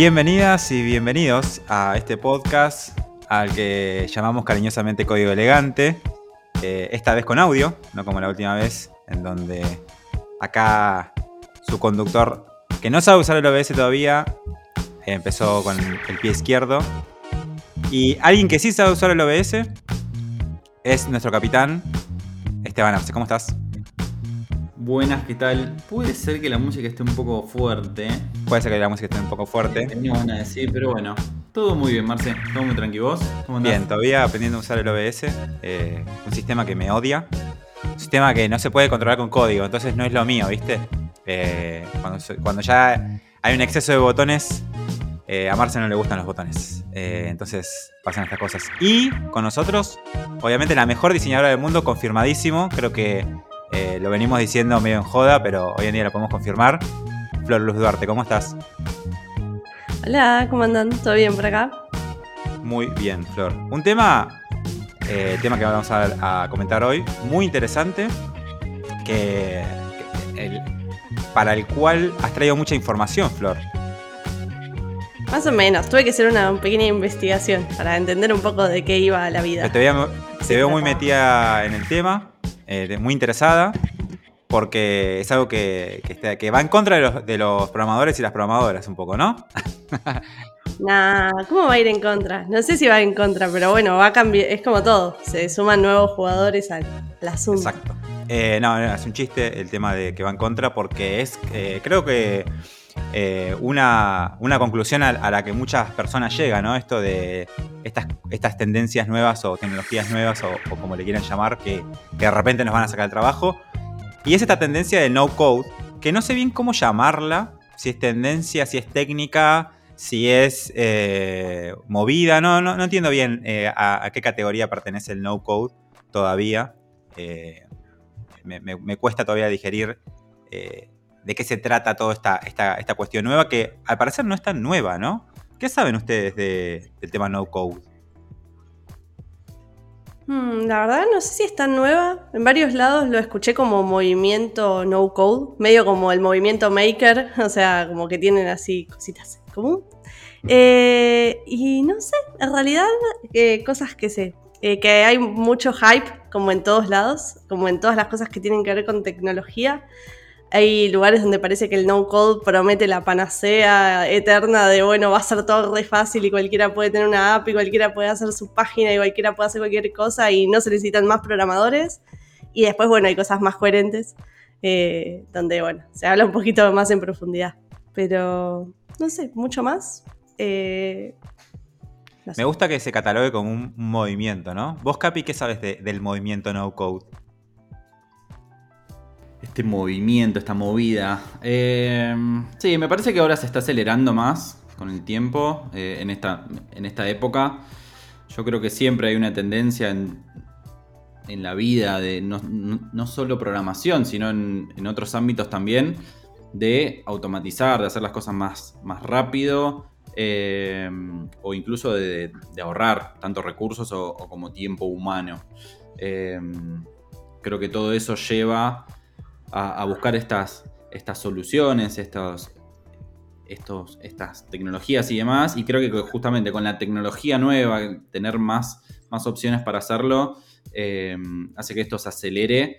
Bienvenidas y bienvenidos a este podcast al que llamamos cariñosamente Código Elegante. Eh, esta vez con audio, no como la última vez, en donde acá su conductor, que no sabe usar el OBS todavía, empezó con el pie izquierdo. Y alguien que sí sabe usar el OBS es nuestro capitán, Esteban Arce. ¿Cómo estás? Buenas, ¿qué tal? Puede ser que la música esté un poco fuerte. Puede ser que la música esté un poco fuerte. Tenía a decir, pero bueno. Todo muy bien, Marce. Todo muy tranquilo. ¿Vos? ¿Cómo andás? Bien, todavía aprendiendo a usar el OBS. Eh, un sistema que me odia. Un sistema que no se puede controlar con código, entonces no es lo mío, ¿viste? Eh, cuando, ya hay un exceso de botones, eh, a Marce no le gustan los botones. entonces pasan estas cosas. Y con nosotros, obviamente, la mejor diseñadora del mundo, confirmadísimo. Creo que eh, lo venimos diciendo medio en joda, pero hoy en día lo podemos confirmar. Flor Luz Duarte, ¿cómo estás? Hola, ¿cómo andan? ¿Todo bien por acá? Muy bien, Flor. Un tema, eh, tema que vamos a, comentar hoy, muy interesante, que, para el cual has traído mucha información, Flor. Más o menos, tuve que hacer una pequeña investigación para entender un poco de qué iba la vida. te veo muy metida en el tema. Eh, muy interesada, porque es algo que, que, va en contra de los, de los, programadores y las programadoras un poco, ¿no? nah, ¿cómo va a ir en contra? No sé si va en contra, pero bueno, va a cambiar, es como todo, se suman nuevos jugadores al, asunto. Exacto. Eh, no, es un chiste el tema de que va en contra, porque es, eh, creo que eh, una, conclusión a, la que muchas personas llegan, ¿no? Esto de estas, estas tendencias nuevas o tecnologías nuevas o, como le quieran llamar, que, de repente nos van a sacar el trabajo. Y es esta tendencia de no code, que no sé bien cómo llamarla, si es tendencia, si es técnica, si es eh, movida, no, no, entiendo bien eh, a, qué categoría pertenece el no code todavía. Me, cuesta todavía digerir de qué se trata toda esta, esta, cuestión nueva, que al parecer no es tan nueva, ¿no? ¿Qué saben ustedes del tema no code? Hmm, la verdad no sé si es tan nueva. En varios lados lo escuché como movimiento no code, medio como el movimiento maker, o sea, como que tienen así cositas común. Eh, y no sé, en realidad eh, cosas que sé. Eh, que hay mucho hype, como en todos lados, como en todas las cosas que tienen que ver con tecnología. Hay lugares donde parece que el no-code promete la panacea eterna de, bueno, va a ser todo re fácil y cualquiera puede tener una app y cualquiera puede hacer su página y cualquiera puede hacer cualquier cosa y no se necesitan más programadores. Y después, bueno, hay cosas más coherentes eh, donde, bueno, se habla un poquito más en profundidad. Pero, no sé, mucho más. Eh, Me gusta que se catalogue como un movimiento, ¿no? Vos, Capi, ¿qué sabes del movimiento no-code? Este movimiento, esta movida. Eh, sí, me parece que ahora se está acelerando más con el tiempo eh, en, esta, en esta época. Yo creo que siempre hay una tendencia en, la vida de no, solo programación, sino en, otros ámbitos también, de automatizar, de hacer las cosas más, más rápido eh, o incluso de, ahorrar tanto recursos o como tiempo humano. creo que todo eso lleva a, buscar estas, estas soluciones, estos, estas tecnologías y demás. Y creo que justamente con la tecnología nueva, tener más, más opciones para hacerlo, eh, hace que esto se acelere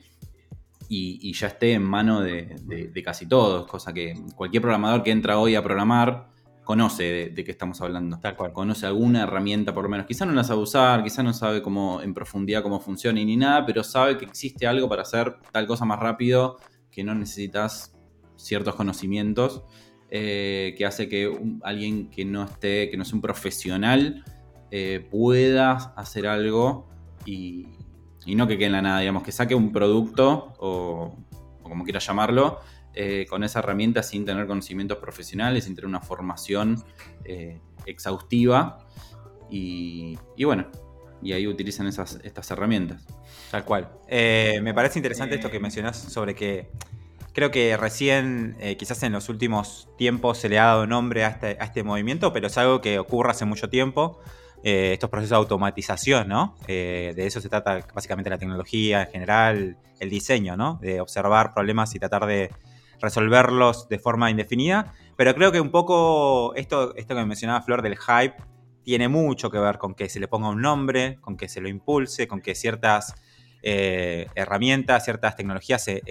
y, ya esté en mano de, casi todos. Cosa que cualquier programador que entra hoy a programar conoce de, qué estamos hablando. Tal cual. Conoce alguna herramienta por lo menos. Quizá no la sabe usar, quizá no sabe cómo en profundidad cómo funciona y ni nada, pero sabe que existe algo para hacer tal cosa más rápido, que no necesitas ciertos conocimientos, eh, que hace que alguien que no esté, que no sea un profesional, eh, pueda hacer algo y, no que quede en la nada, digamos, que saque un producto o, o como quieras llamarlo, eh, con esa herramienta sin tener conocimientos profesionales, sin tener una formación eh, exhaustiva. Y, bueno, y ahí utilizan esas, estas herramientas. Tal cual. Eh, me parece interesante esto que mencionas sobre que creo que recién, quizás en los últimos tiempos, se le ha dado nombre a este, a este movimiento, pero es algo que ocurre hace mucho tiempo. estos procesos de automatización, ¿no? de eso se trata básicamente la tecnología en general, el diseño, ¿no? De observar problemas y tratar de, resolverlos de forma indefinida. Pero creo que un poco esto, esto que mencionaba Flor del hype tiene mucho que ver con que se le ponga un nombre, con que se lo impulse, con que ciertas eh, herramientas, ciertas tecnologías se,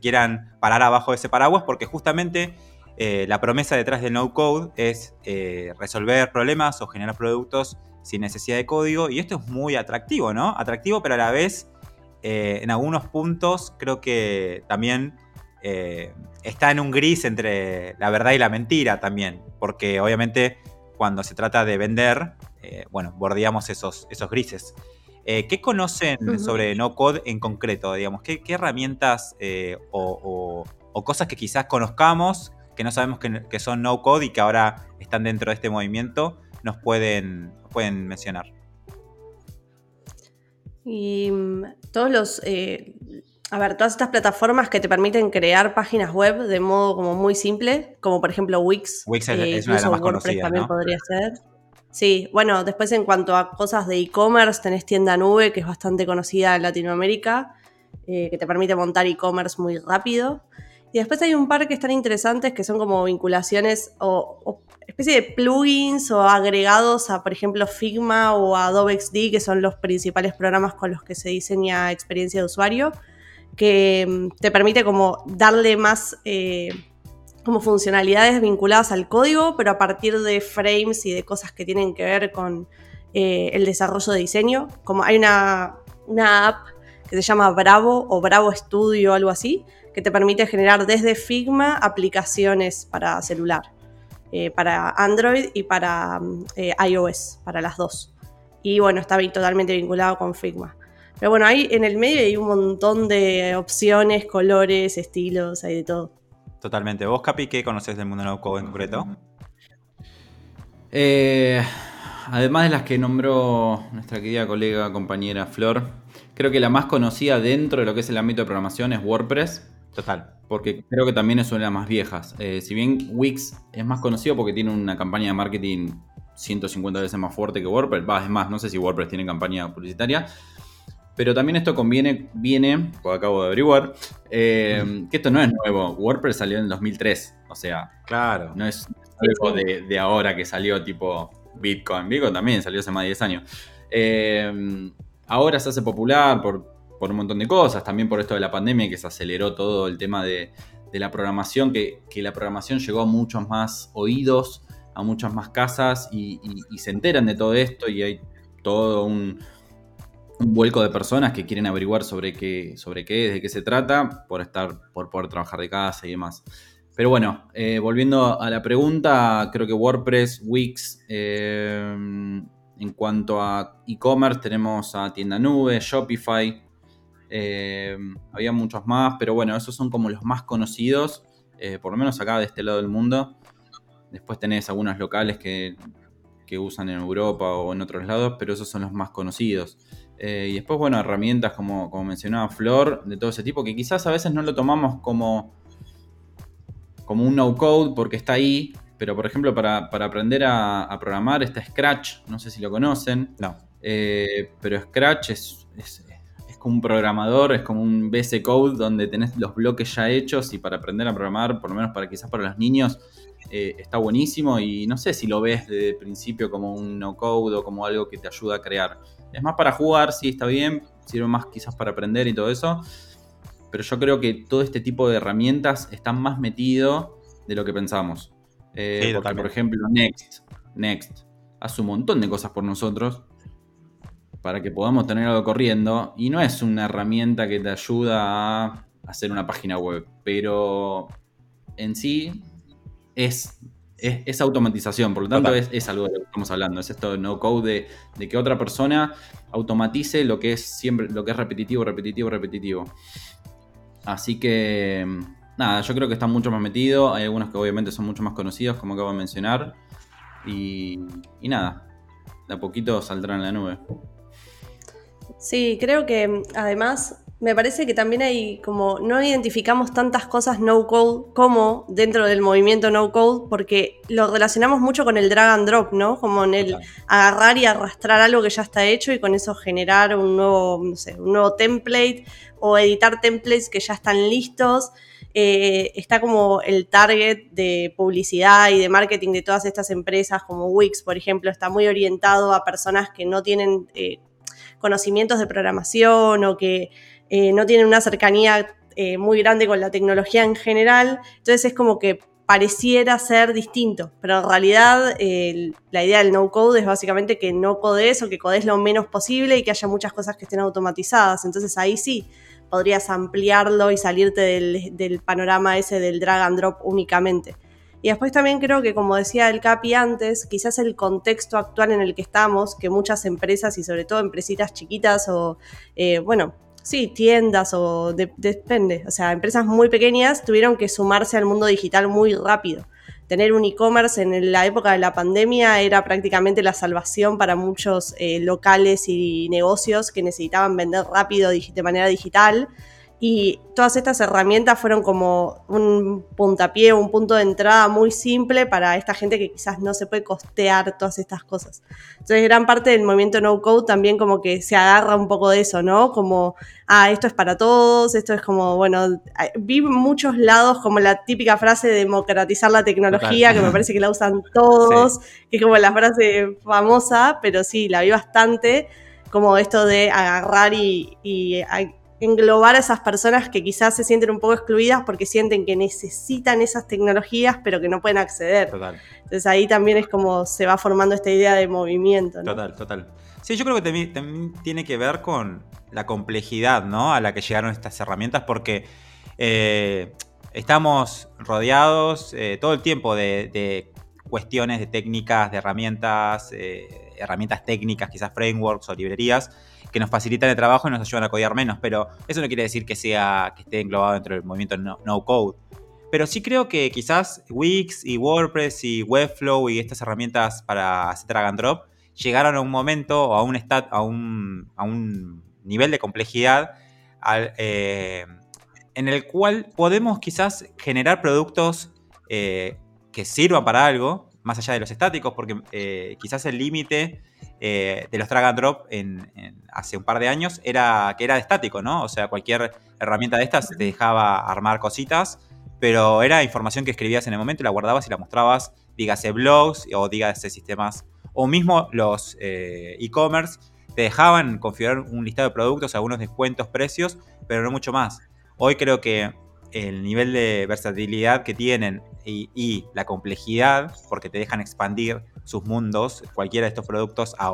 quieran parar abajo de ese paraguas, porque justamente eh, la promesa detrás de no code es eh, resolver problemas o generar productos sin necesidad de código, y esto es muy atractivo, ¿no? Atractivo, pero a la vez, en algunos puntos, creo que también está en un gris entre la verdad y la mentira también, porque obviamente cuando se trata de vender, bueno, bordeamos esos, esos grises. Eh, ¿Qué conocen sobre no code en concreto? Digamos, ¿qué, herramientas eh, o, cosas que quizás conozcamos, que no sabemos que, son no code y que ahora están dentro de este movimiento, nos pueden, pueden mencionar? Y mm, todos los. Eh, a ver, todas estas plataformas que te permiten crear páginas web de modo como muy simple, como por ejemplo Wix. Wix es, una de las más conocidas. También podría ser. Sí, bueno, después en cuanto a cosas de e-commerce, tenés tienda nube, que es bastante conocida en Latinoamérica, eh, que te permite montar e-commerce muy rápido. Y después hay un par que están interesantes, que son como vinculaciones o, especie de plugins o agregados a, por ejemplo, Figma o Adobe XD, que son los principales programas con los que se diseña experiencia de usuario, que mm, te permite como darle más... Eh, como funcionalidades vinculadas al código, pero a partir de frames y de cosas que tienen que ver con eh, el desarrollo de diseño. Como hay una, app que se llama Bravo o Bravo Studio algo así, que te permite generar desde Figma aplicaciones para celular, eh, para Android y para eh, iOS, para las dos. Y bueno, está totalmente vinculado con Figma. Pero bueno, ahí en el medio hay un montón de opciones, colores, estilos, hay de todo. Totalmente. ¿Vos, Capi, qué conoces del mundo no code en concreto? Eh, además de las que nombró nuestra querida colega, compañera Flor, creo que la más conocida dentro de lo que es el ámbito de programación es WordPress. Total. Porque creo que también es una de las más viejas. Eh, si bien Wix es más conocido porque tiene una campaña de marketing 150 veces más fuerte que WordPress, va, es más, no sé si WordPress tiene campaña publicitaria, pero también esto conviene, viene, acabo de averiguar, eh, que esto no es nuevo. WordPress salió en el 2003. O sea, claro. no es algo de, ahora que salió tipo Bitcoin. Bitcoin también salió hace más de 10 años. Eh, ahora se hace popular por, un montón de cosas. También por esto de la pandemia que se aceleró todo el tema de, la programación. Que, la programación llegó a muchos más oídos, a muchas más casas y se enteran de todo esto y hay todo un un vuelco de personas que quieren averiguar sobre qué, sobre qué de qué se trata, por estar, por poder trabajar de casa y demás. Pero bueno, eh, volviendo a la pregunta, creo que WordPress, Wix, eh, en cuanto a e-commerce, tenemos a Tienda Nube, Shopify, eh, había muchos más, pero bueno, esos son como los más conocidos, por lo menos acá de este lado del mundo. Después tenés algunos locales que, que usan en Europa o en otros lados, pero esos son los más conocidos. Eh, y después, bueno, herramientas como, como mencionaba Flor, de todo ese tipo, que quizás a veces no lo tomamos como, como un no-code porque está ahí, pero por ejemplo, para, aprender a, programar está Scratch, no sé si lo conocen. No. Eh, pero Scratch es, es, como un programador, es como un BS Code donde tenés los bloques ya hechos y para aprender a programar, por lo menos para quizás para los niños, eh, está buenísimo y no sé si lo ves desde el principio como un no-code o como algo que te ayuda a crear. Es más para jugar, sí, está bien, sirve más quizás para aprender y todo eso, pero yo creo que todo este tipo de herramientas están más metido de lo que pensamos. Eh, porque, por ejemplo, Next, Next hace un montón de cosas por nosotros para que podamos tener algo corriendo y no es una herramienta que te ayuda a hacer una página web, pero en sí es, es, automatización, por lo tanto es, algo de lo que estamos hablando, es esto no code de, que otra persona automatice lo que es siempre, lo que es repetitivo, repetitivo, repetitivo. Así que nada, yo creo que está mucho más metido, hay algunos que obviamente son mucho más conocidos, como acabo de mencionar, y, y nada, de a poquito saldrán en la nube. Sí, creo que además me parece que también hay como no identificamos tantas cosas no code como dentro del movimiento no code porque lo relacionamos mucho con el drag and drop, ¿no? Como en el agarrar y arrastrar algo que ya está hecho y con eso generar un nuevo, no sé, un nuevo template o editar templates que ya están listos. eh, está como el target de publicidad y de marketing de todas estas empresas, como Wix, por ejemplo, está muy orientado a personas que no tienen eh, conocimientos de programación o que eh, no tienen una cercanía muy grande con la tecnología en general. Entonces es como que pareciera ser distinto, pero en realidad la idea del no code es básicamente que no codes o que codes lo menos posible y que haya muchas cosas que estén automatizadas. Entonces ahí sí podrías ampliarlo y salirte del, panorama ese del drag and drop únicamente. Y después también creo que, como decía el Capi antes, quizás el contexto actual en el que estamos, que muchas empresas y sobre todo empresitas chiquitas o, eh, bueno, sí, tiendas o depende, o sea, empresas muy pequeñas tuvieron que sumarse al mundo digital muy rápido tener un e-commerce en la época de la pandemia era prácticamente la salvación para muchos eh, locales y negocios que necesitaban vender rápido de manera digital. Y todas estas herramientas fueron como un puntapié, un punto de entrada muy simple para esta gente que quizás no se puede costear todas estas cosas. Entonces, gran parte del movimiento no code también como que se agarra un poco de eso, ¿no? Como, ah, esto es para todos, esto es como, bueno, vi muchos lados como la típica frase de democratizar la tecnología, que me parece que la usan todos, que es como la frase famosa, pero sí, la vi bastante, como esto de agarrar y, y englobar a esas personas que quizás se sienten un poco excluidas porque sienten que necesitan esas tecnologías pero que no pueden acceder. Total. Entonces ahí también es como se va formando esta idea de movimiento. Total, total. Sí, yo creo que también, tiene que ver con la complejidad ¿no? a la que llegaron estas herramientas porque eh, estamos rodeados eh, todo el tiempo de, cuestiones de técnicas, de herramientas, eh, herramientas técnicas, quizás frameworks o librerías que nos facilitan el trabajo y nos ayudan a codear menos, pero eso no quiere decir que sea que esté englobado dentro del movimiento no, code. Pero sí creo que quizás Wix y WordPress y Webflow y estas herramientas para hacer drag and drop llegaron a un momento o a un, stat, a un, a un nivel de complejidad eh, en el cual podemos quizás generar productos eh, que sirvan para algo, más allá de los estáticos, porque eh, quizás el límite eh, de los drag and drop en, hace un par de años era que era estático, ¿no? O sea, cualquier herramienta de estas te dejaba armar cositas, pero era información que escribías en el momento y la guardabas y la mostrabas, dígase blogs o dígase sistemas, o mismo los eh, e-commerce, te dejaban configurar un listado de productos, algunos descuentos, precios, pero no mucho más. Hoy creo que el nivel de versatilidad que tienen y, la complejidad, porque te dejan expandir sus mundos, cualquiera de estos productos, a,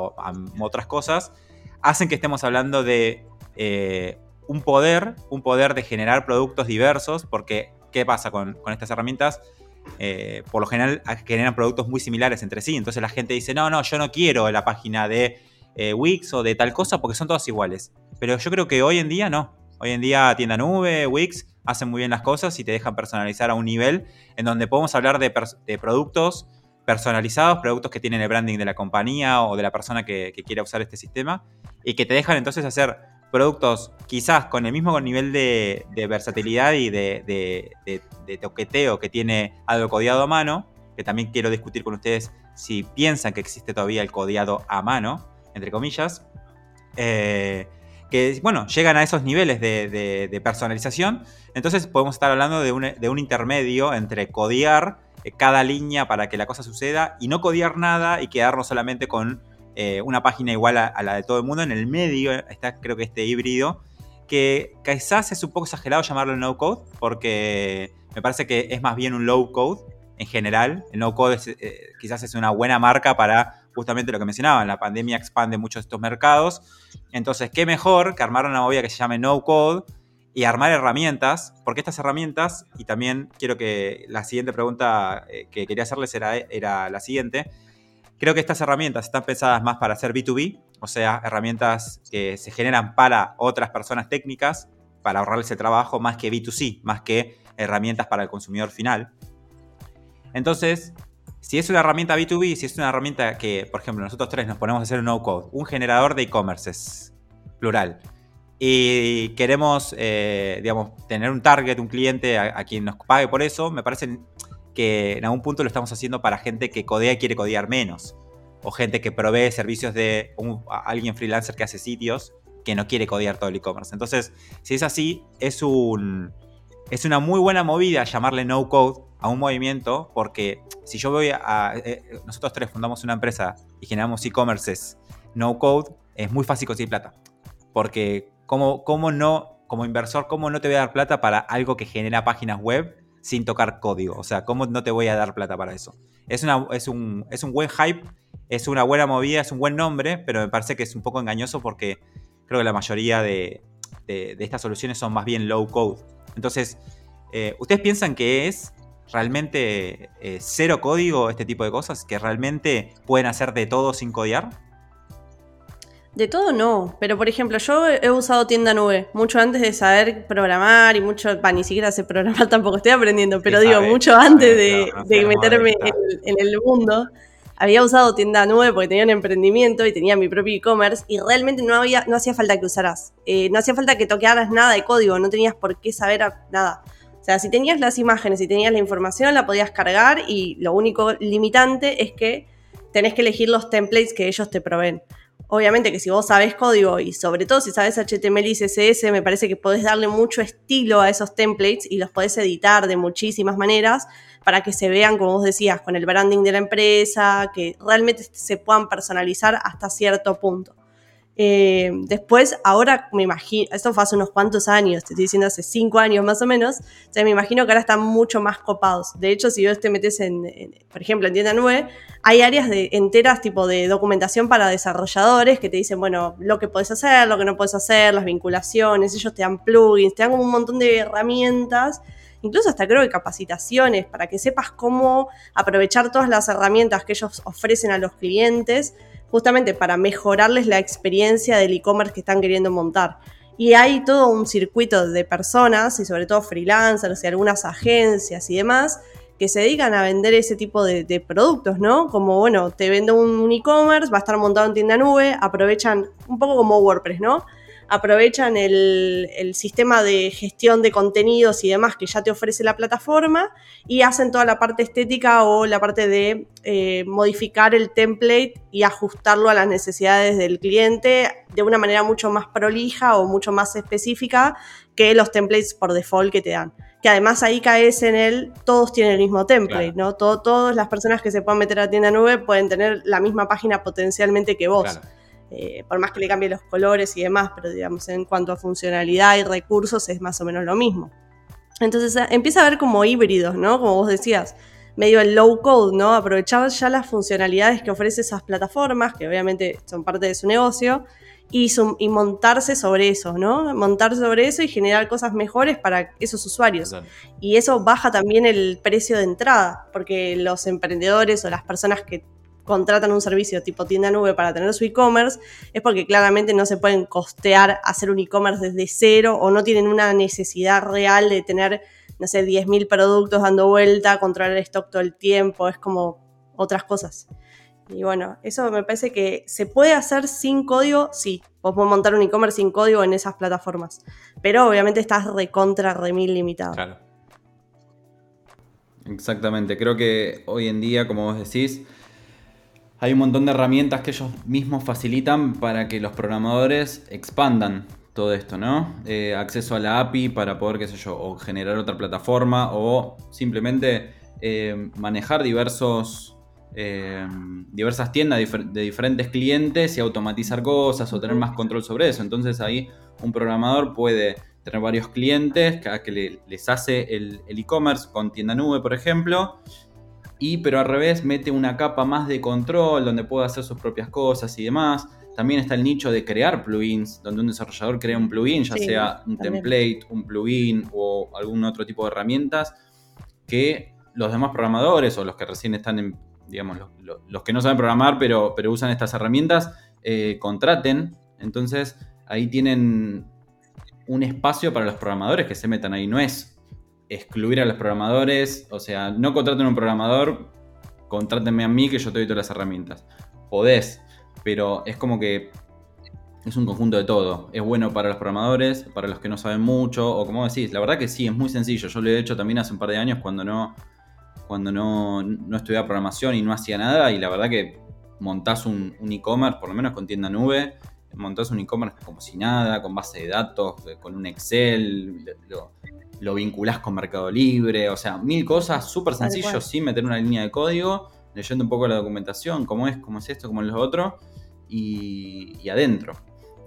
otras cosas, hacen que estemos hablando de eh, un poder, un poder de generar productos diversos, porque ¿qué pasa con, estas herramientas? Eh, por lo general generan productos muy similares entre sí, entonces la gente dice, no, no, yo no quiero la página de eh, Wix o de tal cosa porque son todas iguales. Pero yo creo que hoy en día no. Hoy en día tienda nube, Wix, hacen muy bien las cosas y te dejan personalizar a un nivel en donde podemos hablar de, productos personalizados, productos que tienen el branding de la compañía o de la persona que, quiera usar este sistema y que te dejan entonces hacer productos quizás con el mismo nivel de, versatilidad y de, toqueteo que tiene algo codiado a mano, que también quiero discutir con ustedes si piensan que existe todavía el codiado a mano, entre comillas. Eh, que, bueno, llegan a esos niveles de, personalización. Entonces podemos estar hablando de un, intermedio entre codear eh, cada línea para que la cosa suceda y no codear nada y quedarnos solamente con eh, una página igual a, la de todo el mundo. En el medio está creo que este híbrido, que quizás es un poco exagerado llamarlo no code, porque me parece que es más bien un low code en general. El no code eh, quizás es una buena marca para justamente lo que mencionaban, la pandemia expande muchos estos mercados. Entonces, ¿qué mejor que armar una movida que se llame no code y armar herramientas? Porque estas herramientas, y también quiero que la siguiente pregunta eh, que quería hacerles era, era la siguiente. Creo que estas herramientas están pensadas más para hacer B2B, o sea, herramientas que se generan para otras personas técnicas, para ahorrarles el trabajo, más que B2C, más que herramientas para el consumidor final. Entonces, si es una herramienta B2B, si es una herramienta que, por ejemplo, nosotros tres nos ponemos a hacer un no-code, un generador de e-commerce, plural, y queremos, eh, digamos, tener un target, un cliente a, quien nos pague por eso, me parece que en algún punto lo estamos haciendo para gente que codea y quiere codear menos, o gente que provee servicios de alguien freelancer que hace sitios que no quiere codear todo el e-commerce. Entonces, si es así, es un es una muy buena movida llamarle no code a un movimiento, porque si yo voy a. Eh, nosotros tres fundamos una empresa y generamos e-commerces no code, es muy fácil conseguir plata. Porque, ¿cómo, ¿cómo no, como inversor, cómo no te voy a dar plata para algo que genera páginas web sin tocar código? O sea, ¿cómo no te voy a dar plata para eso? Es, una, es, un, es un buen hype, es una buena movida, es un buen nombre, pero me parece que es un poco engañoso porque creo que la mayoría de, de, estas soluciones son más bien low code. Entonces, eh, ¿ustedes piensan que es realmente eh, cero código este tipo de cosas? ¿Que realmente pueden hacer de todo sin codear? De todo no, pero por ejemplo, yo he usado tienda nube mucho antes de saber programar y mucho, ni siquiera sé programar tampoco, estoy aprendiendo, pero digo, mucho antes de, meterme en, el mundo había usado tienda nube porque tenía un emprendimiento y tenía mi propio e-commerce y realmente no, había, no hacía falta que usaras. Eh, no hacía falta que toquearas nada de código, no tenías por qué saber nada. O sea, si tenías las imágenes y tenías la información, la podías cargar y lo único limitante es que tenés que elegir los templates que ellos te proveen. Obviamente que si vos sabes código y sobre todo si sabes HTML y CSS, me parece que podés darle mucho estilo a esos templates y los podés editar de muchísimas maneras para que se vean, como vos decías, con el branding de la empresa, que realmente se puedan personalizar hasta cierto punto. Eh, después, ahora me imagino, esto fue hace unos cuantos años, te estoy diciendo hace cinco años más o menos, o sea, me imagino que ahora están mucho más copados. De hecho, si vos te metes en, por ejemplo, en tienda nube, hay áreas enteras tipo de documentación para desarrolladores que te dicen, bueno, lo que puedes hacer, lo que no puedes hacer, las vinculaciones, ellos te dan plugins, te dan como un montón de herramientas incluso hasta creo que capacitaciones para que sepas cómo aprovechar todas las herramientas que ellos ofrecen a los clientes, justamente para mejorarles la experiencia del e-commerce que están queriendo montar. Y hay todo un circuito de personas y sobre todo freelancers y algunas agencias y demás que se dedican a vender ese tipo de, productos, ¿no? Como, bueno, te vendo un e-commerce, va a estar montado en tienda nube, aprovechan un poco como WordPress, ¿no? Aprovechan el, sistema de gestión de contenidos y demás que ya te ofrece la plataforma y hacen toda la parte estética o la parte de eh, modificar el template y ajustarlo a las necesidades del cliente de una manera mucho más prolija o mucho más específica que los templates por default que te dan que además ahí caes en el, todos tienen el mismo template, ¿no? todas las personas que se puedan meter a tienda nube pueden tener la misma página potencialmente que vos. Eh, por más que le cambie los colores y demás, pero digamos, en cuanto a funcionalidad y recursos es más o menos lo mismo. Entonces eh, empieza a ver como híbridos, ¿no? Como vos decías, medio el low code, ¿no? Aprovechar ya las funcionalidades que ofrece esas plataformas, que obviamente son parte de su negocio, y, y, montarse sobre eso, ¿no? Montarse sobre eso y generar cosas mejores para esos usuarios. Y eso baja también el precio de entrada, porque los emprendedores o las personas que contratan un servicio tipo tienda nube para tener su e-commerce, es porque claramente no se pueden costear hacer un e-commerce desde cero o no tienen una necesidad real de tener, no sé, 10.000 productos dando vuelta, controlar el stock todo el tiempo, es como otras cosas. Y bueno, eso me parece que se puede hacer sin código, sí. Vos podés montar un e-commerce sin código en esas plataformas. Pero obviamente estás recontra, remil limitado. Claro. Exactamente. Creo que hoy en día, como vos decís, hay un montón de herramientas que ellos mismos facilitan para que los programadores expandan todo esto, ¿no? Eh, acceso a la API para poder, qué sé yo, o generar otra plataforma o simplemente eh, manejar diversos, eh, diversas tiendas de diferentes clientes y automatizar cosas o tener más control sobre eso. Entonces ahí un programador puede tener varios clientes que, que les hace el e-commerce con tienda nube, por ejemplo, y pero al revés mete una capa más de control donde puede hacer sus propias cosas y demás. También está el nicho de crear plugins, donde un desarrollador crea un plugin, ya sea un template, un plugin o algún otro tipo de herramientas que los demás programadores o los que recién están en, digamos, los, que no saben programar pero, pero usan estas herramientas, eh, contraten. Entonces ahí tienen un espacio para los programadores que se metan ahí. No es excluir a los programadores, o sea, no contraten a un programador, contrátenme a mí que yo te doy todas las herramientas. Podés, pero es como que es un conjunto de todo. Es bueno para los programadores, para los que no saben mucho, o como decís, la verdad que sí, es muy sencillo. Yo lo he hecho también hace un par de años cuando no, cuando no, no estudiaba programación y no hacía nada, y la verdad que montás un, e-commerce, por lo menos con tienda nube, montás un e-commerce como si nada, con base de datos, con un Excel, lo vinculás con Mercado Libre, o sea, mil cosas súper sencillos sin meter una línea de código, leyendo un poco la documentación, cómo es, cómo es esto, cómo es lo otro, y, adentro.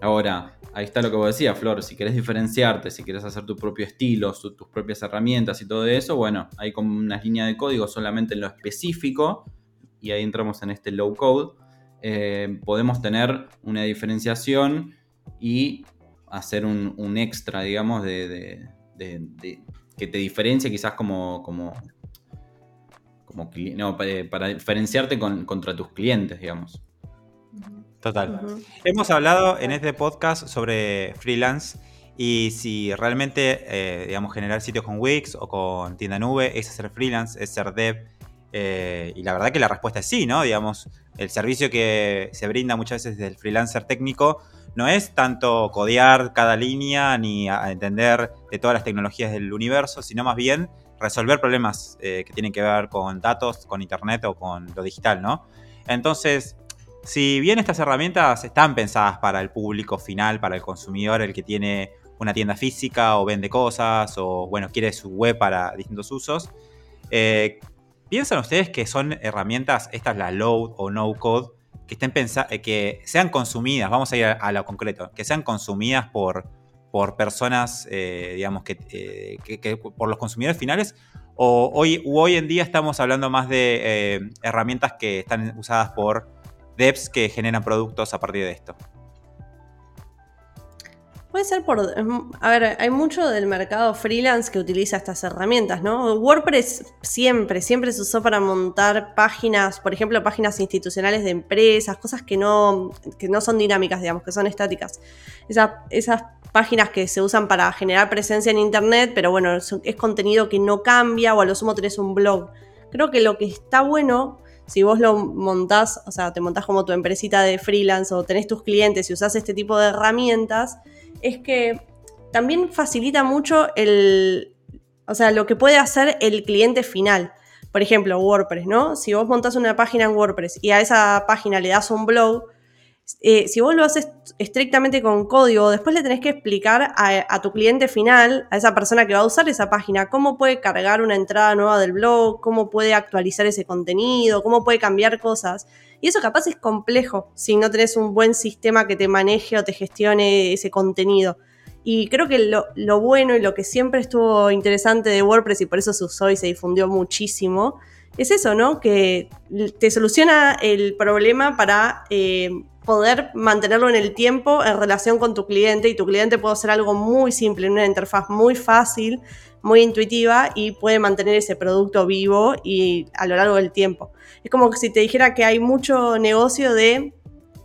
Ahora, ahí está lo que vos decías, Flor, si querés diferenciarte, si querés hacer tu propio estilo, tus propias herramientas y todo eso, bueno, hay como unas líneas de código solamente en lo específico, y ahí entramos en este low code, eh, podemos tener una diferenciación y hacer un, extra, digamos, de, que te diferencia quizás como, como, como no, para, diferenciarte contra tus clientes, digamos. Total. Hemos hablado en este podcast sobre freelance y si realmente, eh, digamos, generar sitios con Wix o con tienda nube es ser freelance, es ser dev. Eh, y la verdad que la respuesta es sí, ¿no? Digamos, el servicio que se brinda muchas veces del freelancer técnico no es tanto codear cada línea ni entender de todas las tecnologías del universo, sino más bien resolver problemas eh, que tienen que ver con datos, con internet o con lo digital, ¿no? Entonces, si bien estas herramientas están pensadas para el público final, para el consumidor, el que tiene una tienda física o vende cosas o, bueno, quiere su web para distintos usos, eh, ¿piensan ustedes que son herramientas, estas la load o no code, que estén eh, que sean consumidas, vamos a ir a, lo concreto, que sean consumidas por, por personas, eh, digamos, eh, que, por los consumidores finales, o hoy, hoy en día estamos hablando más de herramientas que están usadas por devs que generan productos a partir de esto. Puede ser por. A ver, hay mucho del mercado freelance que utiliza estas herramientas, ¿no? WordPress siempre, siempre se usó para montar páginas, por ejemplo, páginas institucionales de empresas, cosas que no, que no son dinámicas, digamos, que son estáticas. esas páginas que se usan para generar presencia en Internet, pero bueno, es, es contenido que no cambia o a lo sumo tenés un blog. Creo que lo que está bueno si vos lo montás, o sea, te montás como tu empresita de freelance o tenés tus clientes y usás este tipo de herramientas, es que también facilita mucho el, o sea, lo que puede hacer el cliente final. Por ejemplo, WordPress, ¿no? Si vos montás una página en WordPress y a esa página le das un blog, eh, si vos lo haces estrictamente con código, después le tenés que explicar a, a, tu cliente final, a esa persona que va a usar esa página, cómo puede cargar una entrada nueva del blog, cómo puede actualizar ese contenido, cómo puede cambiar cosas. Y eso capaz es complejo si no tenés un buen sistema que te maneje o te gestione ese contenido. Y creo que lo, bueno y lo que siempre estuvo interesante de WordPress y por eso se usó y se difundió muchísimo, es eso, ¿no? Que te soluciona el problema para eh, poder mantenerlo en el tiempo en relación con tu cliente y tu cliente puede hacer algo muy simple, una interfaz muy fácil, muy intuitiva y puede mantener ese producto vivo y a lo largo del tiempo. Es como si te dijera que hay mucho negocio de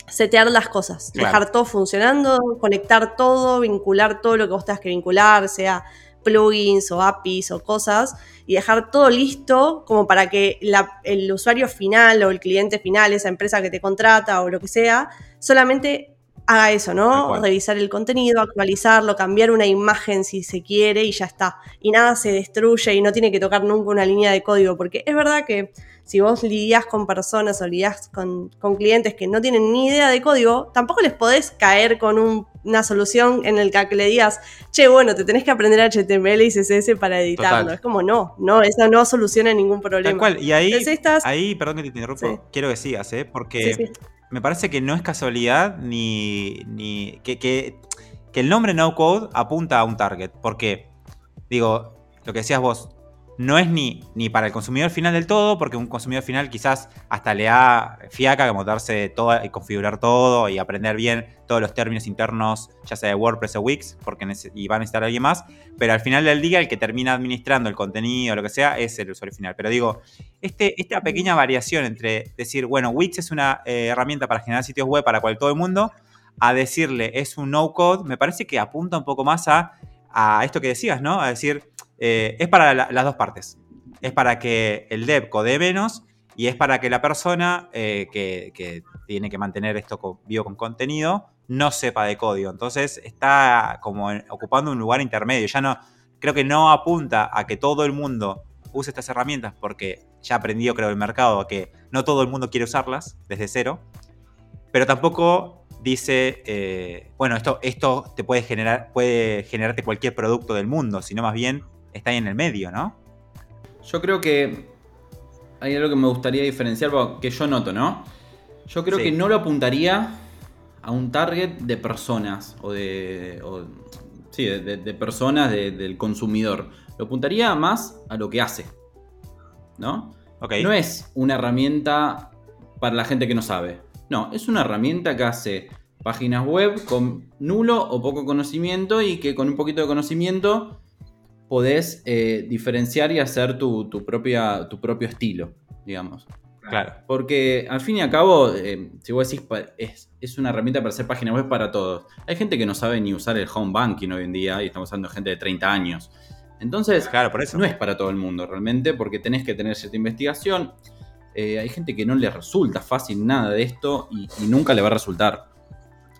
setear las cosas, dejar todo funcionando, conectar todo, vincular todo lo que vos tengas que vincular, sea plugins o APIs o cosas, y dejar todo listo como para que el usuario final o el cliente final, esa empresa que te contrata o lo que sea, solamente haga eso, ¿no? Revisar el contenido, actualizarlo, cambiar una imagen si se quiere y ya está. Y nada se destruye y no tiene que tocar nunca una línea de código, porque es verdad que si vos lidias con personas o lidias con, clientes que no tienen ni idea de código, tampoco les podés caer con una solución en el que le digas, che, bueno, te tenés que aprender HTML y CSS para editarlo. Es como, no, no, eso no soluciona ningún problema. Tal cual, y ahí, ahí perdón que te interrumpo, quiero que sigas, ¿eh? porque me parece que no es casualidad ni, ni que, que, que el nombre no code apunta a un target, porque, digo, lo que decías vos, no es ni, ni para el consumidor final del todo, porque un consumidor final quizás hasta le da fiaca que montarse todo y configurar todo y aprender bien todos los términos internos, ya sea de WordPress o Wix, porque y va a necesitar alguien más, pero al final del día el que termina administrando el contenido lo que sea es el usuario final. Pero digo, este, esta pequeña variación entre decir, bueno, Wix es una eh, herramienta para generar sitios web para cual todo el mundo, a decirle es un no-code, me parece que apunta un poco más a, a esto que decías, ¿no? A decir, eh, es para las dos partes. Es para que el dev code menos y es para que la persona eh, que, tiene que mantener esto vivo con contenido no sepa de código. Entonces está como ocupando un lugar intermedio. Ya no, creo que no apunta a que todo el mundo use estas herramientas porque ya aprendió, creo, el mercado que no todo el mundo quiere usarlas desde cero. Pero tampoco dice, eh, bueno, esto, esto te puede generar, puede generarte cualquier producto del mundo, sino más bien está ahí en el medio, ¿no? Yo creo que hay algo que me gustaría diferenciar, que yo noto, ¿no? Yo creo Sí. que no lo apuntaría a un target de personas o de. o- sí, de, personas de- del consumidor. Lo apuntaría más a lo que hace. ¿No? Ok. No es una herramienta para la gente que no sabe. No, es una herramienta que hace páginas web con nulo o poco conocimiento y que con un poquito de conocimiento podés eh, diferenciar y hacer tu, tu propia, tu propio estilo, digamos. Claro. Porque al fin y al cabo, eh, si vos decís, es, es una herramienta para hacer páginas web para todos. Hay gente que no sabe ni usar el home banking hoy en día y estamos hablando de gente de 30 años. Entonces, Claro, por eso. no es para todo el mundo realmente, porque tenés que tener cierta investigación. Eh, hay gente que no le resulta fácil nada de esto y, y nunca le va a resultar.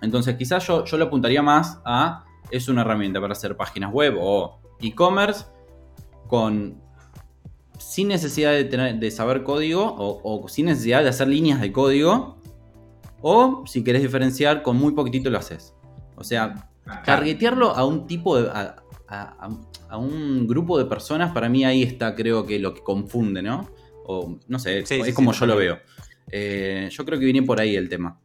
Entonces, quizás yo, yo lo apuntaría más a es una herramienta para hacer páginas web o e-commerce con sin necesidad de, tener, de saber código o, o sin necesidad de hacer líneas de código. O si querés diferenciar, con muy poquitito lo haces. O sea, targetearlo a un tipo de. a, a- un grupo de personas, para mí ahí está, creo que lo que confunde, ¿no? O no sé, Sí, es sí, como sí, yo lo veo. Eh, yo creo que viene por ahí el tema.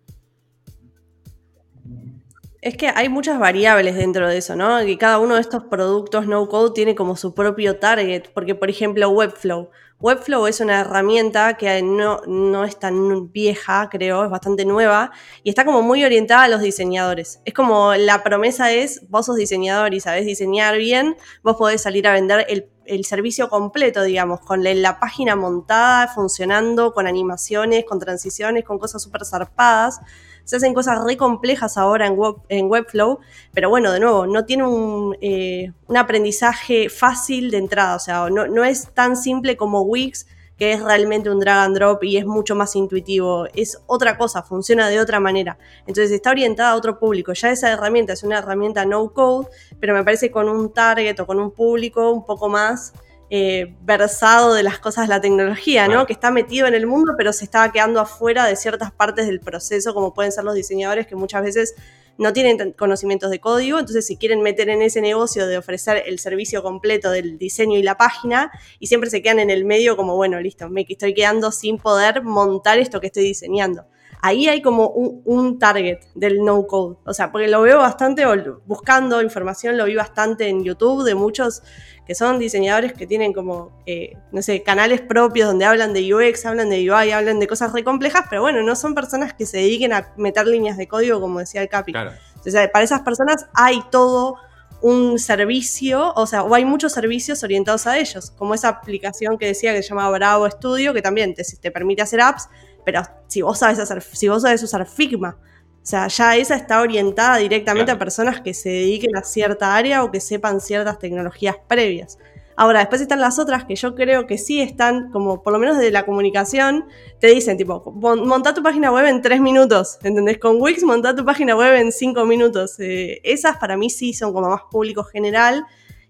Es que hay muchas variables dentro de eso, ¿no? Que cada uno de estos productos no code tiene como su propio target. Porque, por ejemplo, Webflow. Webflow es una herramienta que no, no es tan vieja, creo, es bastante nueva y está como muy orientada a los diseñadores. Es como la promesa es, vos sos diseñador y sabés diseñar bien, vos podés salir a vender el, el servicio completo, digamos, con la, la página montada, funcionando, con animaciones, con transiciones, con cosas súper zarpadas se hacen cosas re complejas ahora en, web, en Webflow, pero bueno, de nuevo, no tiene un, eh, un aprendizaje fácil de entrada, o sea, no, no, es tan simple como Wix, que es realmente un drag and drop y es mucho más intuitivo, es otra cosa, funciona de otra manera. Entonces está orientada a otro público, ya esa herramienta es una herramienta no code, pero me parece con un target o con un público un poco más eh, versado de las cosas de la tecnología. ¿no? Que está metido en el mundo, pero se estaba quedando afuera de ciertas partes del proceso, como pueden ser los diseñadores que muchas veces no tienen conocimientos de código, entonces si quieren meter en ese negocio de ofrecer el servicio completo del diseño y la página, y siempre se quedan en el medio como, bueno, listo, me estoy quedando sin poder montar esto que estoy diseñando. Ahí hay como un, un target del no code, o sea, porque lo veo bastante, o buscando información, lo vi bastante en YouTube de muchos que son diseñadores que tienen como, eh, no sé, canales propios donde hablan de UX, hablan de UI, hablan de cosas re complejas, pero bueno, no son personas que se dediquen a meter líneas de código, como decía el Capi. Claro. Entonces, para esas personas hay todo un servicio, o sea, o hay muchos servicios orientados a ellos, como esa aplicación que decía que se llama Bravo Studio, que también te, te permite hacer apps, pero si vos sabes hacer, si vos sabes usar Figma, o sea, ya esa está orientada directamente Claro. a personas que se dediquen a cierta área o que sepan ciertas tecnologías previas. Ahora, después están las otras que yo creo que sí están, como por lo menos de la comunicación, te dicen, tipo, "Mon- monta tu página web en tres minutos, ¿entendés? Con Wix monta tu página web en cinco minutos. Eh, esas para mí sí son como más público general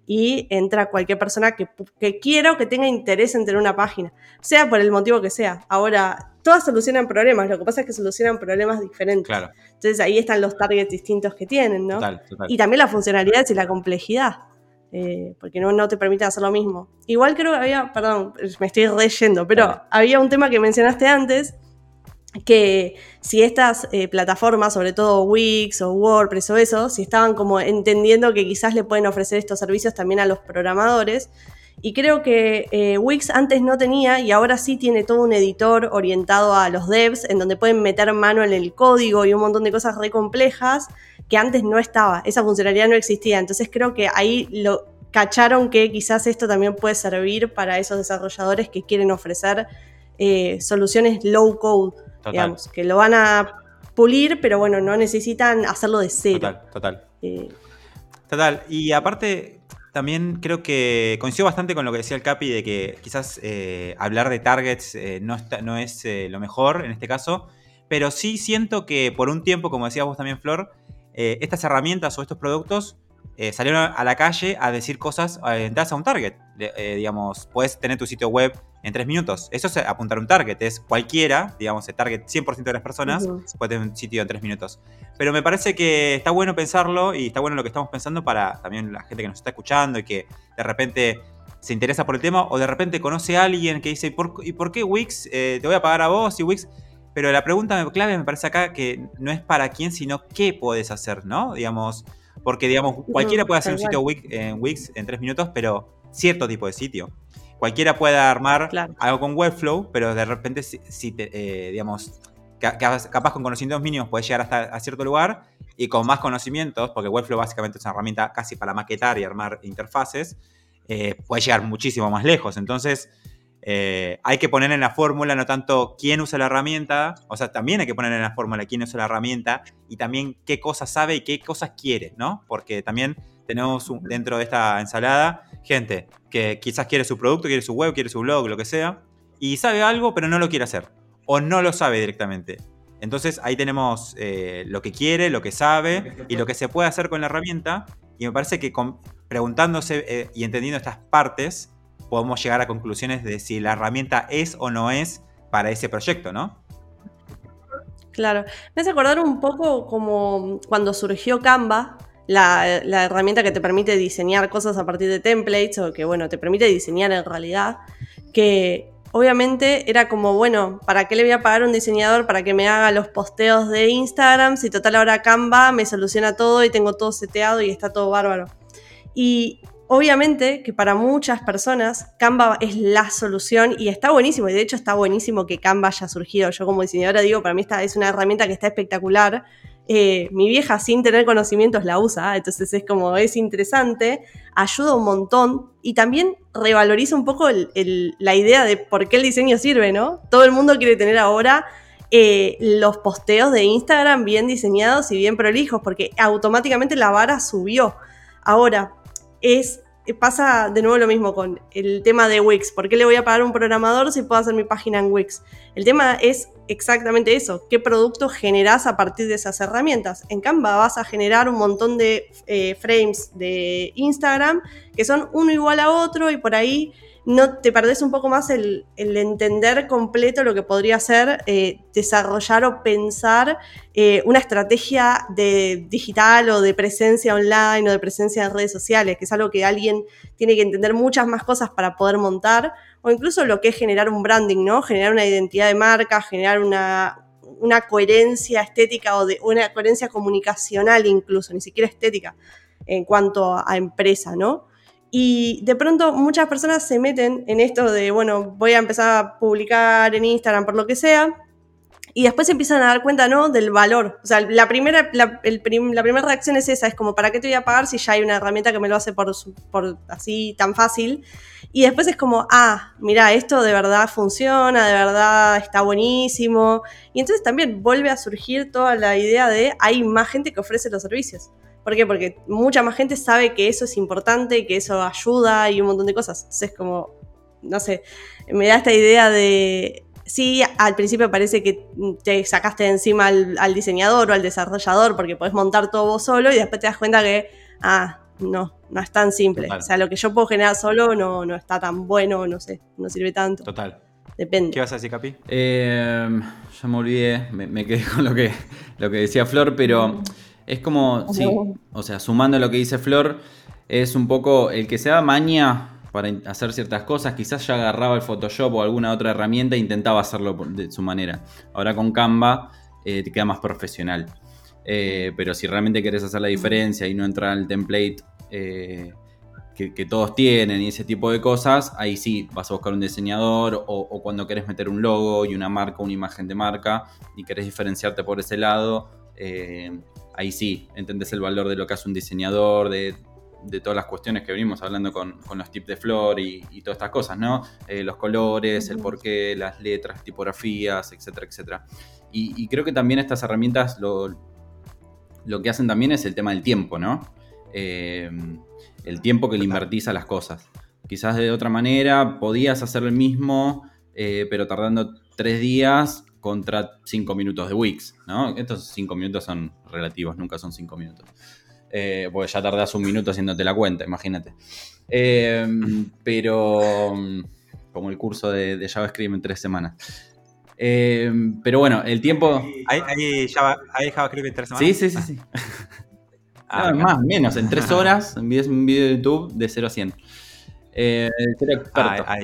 y entra cualquier persona que, que quiera o que tenga interés en tener una página, sea por el motivo que sea. Ahora, todas solucionan problemas, lo que pasa es que solucionan problemas diferentes. Claro. Entonces ahí están los targets distintos que tienen, ¿no? Total, total. Y también las funcionalidades y la complejidad. eh, porque no, no te permiten hacer lo mismo. Igual creo que había, perdón, me estoy reyendo, pero había un tema que mencionaste antes, que si estas eh, plataformas, sobre todo Wix o WordPress o eso, si estaban como entendiendo que quizás le pueden ofrecer estos servicios también a los programadores. Y creo que eh, Wix antes no tenía y ahora sí tiene todo un editor orientado a los devs, en donde pueden meter mano en el código y un montón de cosas re complejas que antes no estaba, esa funcionalidad no existía. Entonces creo que ahí lo cacharon que quizás esto también puede servir para esos desarrolladores que quieren ofrecer eh, soluciones low code, Total. digamos, que lo van a pulir, pero bueno, no necesitan hacerlo de cero. Total, total. Eh, Total. Y aparte, también creo que coincido bastante con lo que decía el Capi de que quizás eh, hablar de targets eh, no, está- no es eh, lo mejor en este caso. Pero sí siento que por un tiempo, como decías vos también, Flor, estas herramientas o estos productos eh, salieron a la calle a decir cosas, a entrar a un target. Eh, digamos, puedes tener tu sitio web en tres minutos. Eso es apuntar un target, es cualquiera, digamos, el target 100% de las personas puede tener un sitio en tres minutos. Pero me parece que está bueno pensarlo y está bueno lo que estamos pensando para también la gente que nos está escuchando y que de repente se interesa por el tema o de repente conoce a alguien que dice, ¿y por qué Wix? Eh, te voy a pagar a vos y Wix... Pero la pregunta clave me parece acá que no es para quién, sino qué puedes hacer, ¿no? Digamos, porque, digamos, cualquiera puede hacer un sitio Wix, en Wix en tres minutos, pero cierto tipo de sitio. Cualquiera puede armar algo con Webflow, pero de repente, si, te, eh, digamos, capaz con conocimientos mínimos puedes llegar hasta a cierto lugar y con más conocimientos, porque Webflow básicamente es una herramienta casi para maquetar y armar interfaces, eh, puedes llegar muchísimo más lejos. Entonces, eh, hay que poner en la fórmula no tanto quién usa la herramienta, o sea, también hay que poner en la fórmula quién usa la herramienta y también qué cosas sabe y qué cosas quiere, ¿no? Porque también tenemos dentro de esta ensalada gente que quizás quiere su producto, quiere su web, quiere su blog, lo que sea, y sabe algo pero no lo quiere hacer, o no lo sabe directamente. Entonces ahí tenemos eh, lo que quiere, lo que sabe y lo que se puede hacer con la herramienta. Y me parece que preguntándose eh, y entendiendo estas partes, podemos llegar a conclusiones de si la herramienta es o no es para ese proyecto, ¿no? Claro. Me hace acordar un poco como cuando surgió Canva, la, herramienta que te permite diseñar cosas a partir de templates o que, bueno, te permite diseñar en realidad, que obviamente era como, bueno, ¿para qué le voy a pagar a un diseñador para que me haga los posteos de Instagram si total ahora Canva me soluciona todo y tengo todo seteado y está todo bárbaro? Y Obviamente que para muchas personas Canva es la solución y está buenísimo, y de hecho está buenísimo que Canva haya surgido. Yo como diseñadora digo, para mí esta es una herramienta que está espectacular. Eh, mi vieja sin tener conocimientos la usa, entonces es como, es interesante, ayuda un montón y también revaloriza un poco la idea de por qué el diseño sirve, ¿no? Todo el mundo quiere tener ahora eh, los posteos de Instagram bien diseñados y bien prolijos, porque automáticamente la vara subió. Ahora, es pasa de nuevo lo mismo con el tema de Wix. ¿Por qué le voy a pagar a un programador si puedo hacer mi página en Wix? El tema es exactamente eso. ¿Qué producto generás a partir de esas herramientas? En Canva vas a generar un montón de eh, frames de Instagram que son uno igual a otro y por ahí no te perdés un poco más el, entender completo lo que podría ser eh, desarrollar o pensar eh, una estrategia de digital o de presencia online o de presencia en redes sociales, que es algo que alguien tiene que entender muchas más cosas para poder montar, o incluso lo que es generar un branding, ¿no? Generar una identidad de marca, generar una, una coherencia estética o de una coherencia comunicacional incluso, ni siquiera estética, en cuanto a empresa, ¿no? Y de pronto muchas personas se meten en esto de, bueno, voy a empezar a publicar en Instagram por lo que sea, y después empiezan a dar cuenta, ¿no? Del valor. O sea, la primera, la, primera reacción es esa, es como, ¿para qué te voy a pagar si ya hay una herramienta que me lo hace por, por así tan fácil? Y después es como, ah, mira, esto de verdad funciona, de verdad está buenísimo. Y entonces también vuelve a surgir toda la idea de, hay más gente que ofrece los servicios. ¿Por qué? Porque mucha más gente sabe que eso es importante, que eso ayuda y un montón de cosas. Entonces, como, no sé, me da esta idea de. Sí, al principio parece que te sacaste de encima al, diseñador o al desarrollador porque podés montar todo vos solo y después te das cuenta que, ah, no, no es tan simple. O sea, lo que yo puedo generar solo no, no está tan bueno, no sé, no sirve tanto. Total. Depende. ¿Qué vas a decir, Capi? Eh, ya me olvidé, me, quedé con lo que, lo que decía Flor, pero es como, sí, o sea, sumando lo que dice Flor, es un poco el que se da maña para hacer ciertas cosas, quizás ya agarraba el Photoshop o alguna otra herramienta e intentaba hacerlo de su manera. Ahora con Canva eh, te queda más profesional. Eh, pero si realmente querés hacer la diferencia y no entrar al template eh, que, todos tienen y ese tipo de cosas, ahí sí vas a buscar un diseñador o, o, cuando querés meter un logo y una marca, una imagen de marca y querés diferenciarte por ese lado, ahí sí, entendés el valor de lo que hace un diseñador, de, todas las cuestiones que venimos hablando con, los tips de flor y, todas estas cosas, ¿no? Eh, los colores, el porqué, las letras, tipografías, etcétera, etcétera. Y, creo que también estas herramientas lo, lo, que hacen también es el tema del tiempo, ¿no? Eh, el tiempo que le invertís a las cosas. Quizás de otra manera podías hacer el mismo, eh, pero tardando tres días contra 5 minutos de Wix, ¿no? Estos 5 minutos son relativos, nunca son 5 minutos. eh, porque ya tardás un minuto haciéndote la cuenta, imagínate. Eh, pero como el curso de, de, JavaScript en tres semanas. Eh, pero bueno, el tiempo... ¿Hay, hay, Java, ¿Hay, JavaScript en tres semanas? Sí, sí, sí. sí. Ah, no, más, menos, en tres horas envíes un video de YouTube de 0 a 100. Eh, experto. Ah,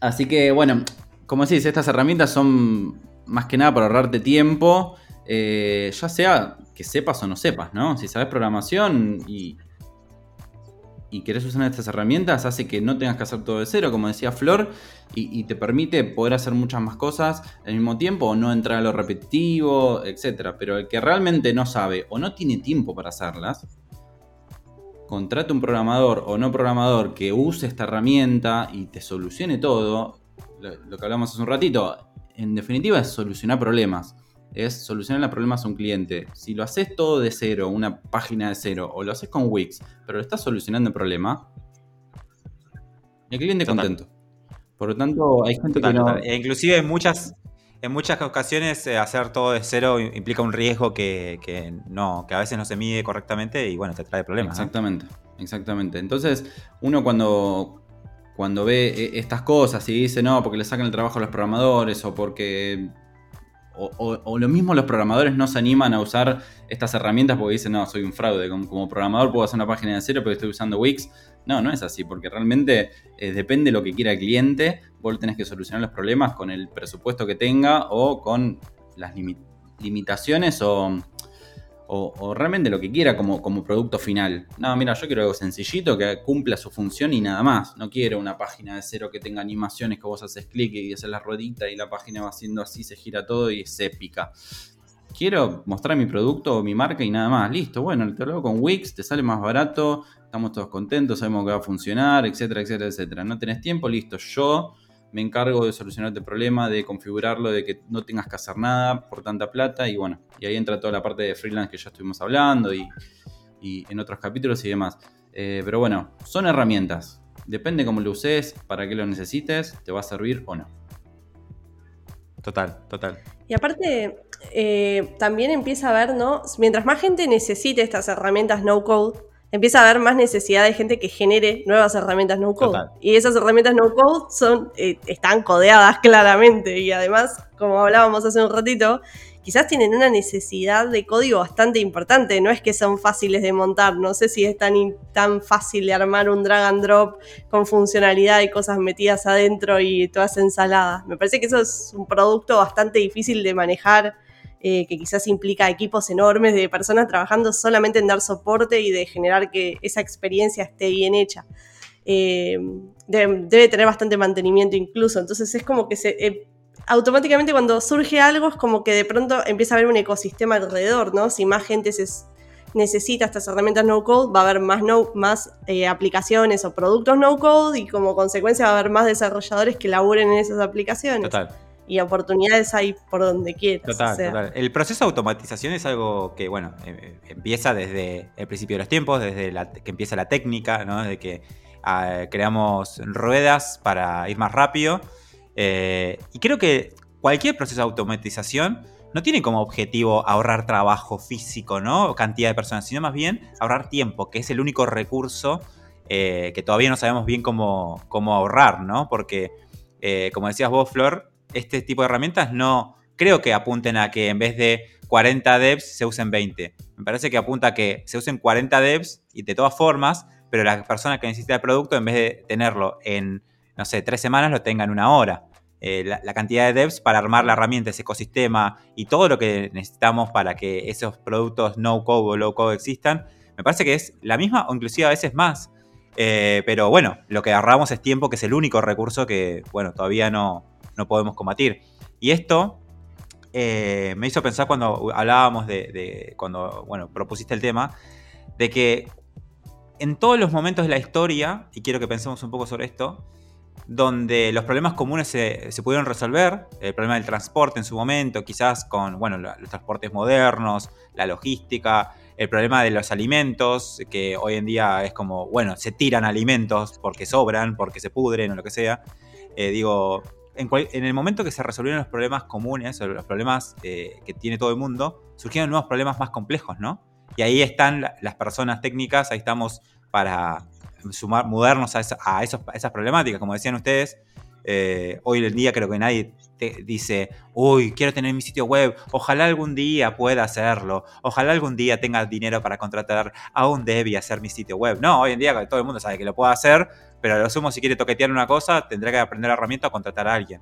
Así que bueno, como decís, estas herramientas son más que nada para ahorrarte tiempo, eh, ya sea que sepas o no sepas, ¿no? Si sabes programación y, y querés usar estas herramientas, hace que no tengas que hacer todo de cero, como decía Flor, y, te permite poder hacer muchas más cosas al mismo tiempo, o no entrar a lo repetitivo, etc. Pero el que realmente no sabe o no tiene tiempo para hacerlas, contrate un programador o no programador que use esta herramienta y te solucione todo. Lo, que hablamos hace un ratito, en definitiva es solucionar problemas es solucionar los problemas a un cliente. Si lo haces todo de cero, una página de cero, o lo haces con Wix, pero lo estás solucionando el problema, el cliente contento. Por lo tanto, hay gente que no... E inclusive en muchas, en muchas ocasiones eh, hacer todo de cero implica un riesgo que, no, que a veces no se mide correctamente y bueno, te trae problemas. Exactamente, exactamente. Entonces, uno cuando, cuando ve eh, estas cosas y dice no, porque le sacan el trabajo a los programadores o porque o, lo mismo los programadores no se animan a usar estas herramientas porque dicen, no, soy un fraude, como, programador puedo hacer una página de cero pero estoy usando Wix. No, no es así, porque realmente eh, depende de lo que quiera el cliente, vos tenés que solucionar los problemas con el presupuesto que tenga o con las limitaciones o o, realmente lo que quiera como, como producto final. No, mira, yo quiero algo sencillito que cumpla su función y nada más. No quiero una página de cero que tenga animaciones que vos haces clic y haces la ruedita y la página va haciendo así, se gira todo y es épica. Quiero mostrar mi producto o mi marca y nada más. Listo, bueno, te lo hago con Wix, te sale más barato, estamos todos contentos, sabemos que va a funcionar, etcétera, etcétera, etcétera. No tenés tiempo, listo. Yo me encargo de solucionar este problema, de configurarlo, de que no tengas que hacer nada por tanta plata y bueno, y ahí entra toda la parte de freelance que ya estuvimos hablando y, en otros capítulos y demás. Eh, pero bueno, son herramientas. Depende cómo lo uses, para qué lo necesites, te va a servir o no. Total, total. Y aparte, eh, también empieza a ver, ¿no? Mientras más gente necesite estas herramientas no code, empieza a haber más necesidad de gente que genere nuevas herramientas no code. Y esas herramientas no code son, eh, están codeadas claramente. Y además, como hablábamos hace un ratito, quizás tienen una necesidad de código bastante importante. No es que son fáciles de montar. No sé si es tan, tan fácil de armar un drag and drop con funcionalidad y cosas metidas adentro y todas ensaladas. Me parece que eso es un producto bastante difícil de manejar eh, que quizás implica equipos enormes de personas trabajando solamente en dar soporte y de generar que esa experiencia esté bien hecha. Eh, debe, tener bastante mantenimiento incluso, entonces es como que se... Eh, automáticamente cuando surge algo es como que de pronto empieza a haber un ecosistema alrededor, ¿no? Si más gente se necesita estas herramientas no code, va a haber más, no, más aplicaciones o productos no code y como consecuencia va a haber más desarrolladores que laburen en esas aplicaciones. Total y oportunidades hay por donde quieras. Total, total. El proceso de automatización es algo que, bueno, em, empieza desde el principio de los tiempos, desde que empieza la técnica, ¿no? Desde que ah, creamos ruedas para ir más rápido. Eh, y creo que cualquier proceso de automatización no tiene como objetivo ahorrar trabajo físico, ¿no? O cantidad de personas, sino más bien ahorrar tiempo, que es el único recurso eh, que todavía no sabemos bien cómo, cómo ahorrar, ¿no? Porque, eh, como decías vos, Flor, este tipo de herramientas no creo que apunten a que en vez de 40 devs se usen 20. Me parece que apunta a que se usen 40 devs y de todas formas, pero la persona que necesita el producto, en vez de tenerlo en, no sé, tres semanas, lo tenga en una hora. Eh, la, cantidad de devs para armar la herramienta, ese ecosistema y todo lo que necesitamos para que esos productos no code o low code existan, me parece que es la misma o inclusive a veces más. Eh, pero bueno, lo que ahorramos es tiempo, que es el único recurso que, bueno, todavía no, no podemos combatir. Y esto eh, me hizo pensar cuando hablábamos de, cuando, bueno, propusiste el tema, de que en todos los momentos de la historia, y quiero que pensemos un poco sobre esto, donde los problemas comunes se, pudieron resolver, el problema del transporte en su momento, quizás con bueno, los transportes modernos, la logística, el problema de los alimentos, que hoy en día es como, bueno, se tiran alimentos porque sobran, porque se pudren o lo que sea. Eh, digo, en, el momento que se resolvieron los problemas comunes, los problemas eh, que tiene todo el mundo, surgieron nuevos problemas más complejos, ¿no? Y ahí están las personas técnicas, ahí estamos para sumar, mudarnos a, a, esos, a esas problemáticas, como decían ustedes. Eh, hoy en día creo que nadie te dice, uy, quiero tener mi sitio web, ojalá algún día pueda hacerlo, ojalá algún día tenga dinero para contratar a un dev y hacer mi sitio web. No, hoy en día todo el mundo sabe que lo puede hacer, pero a lo sumo si quiere toquetear una cosa, tendrá que aprender la herramienta o contratar a alguien.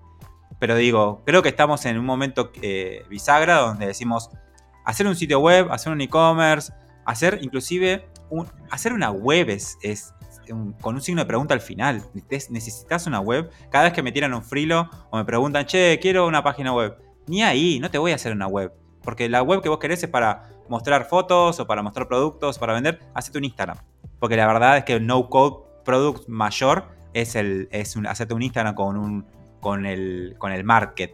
Pero digo, creo que estamos en un momento eh, bisagra donde decimos, hacer un sitio web, hacer un e-commerce, hacer inclusive, hacer una web es con un signo de pregunta al final. ¿Necesitas una web? Cada vez que me tiran un frilo o me preguntan, che, quiero una página web. Ni ahí, no te voy a hacer una web. Porque la web que vos querés es para mostrar fotos o para mostrar productos, para vender, hacete un Instagram. Porque la verdad es que el no-code product mayor es, el, es un, hacerte un Instagram con, un, con, el, con el market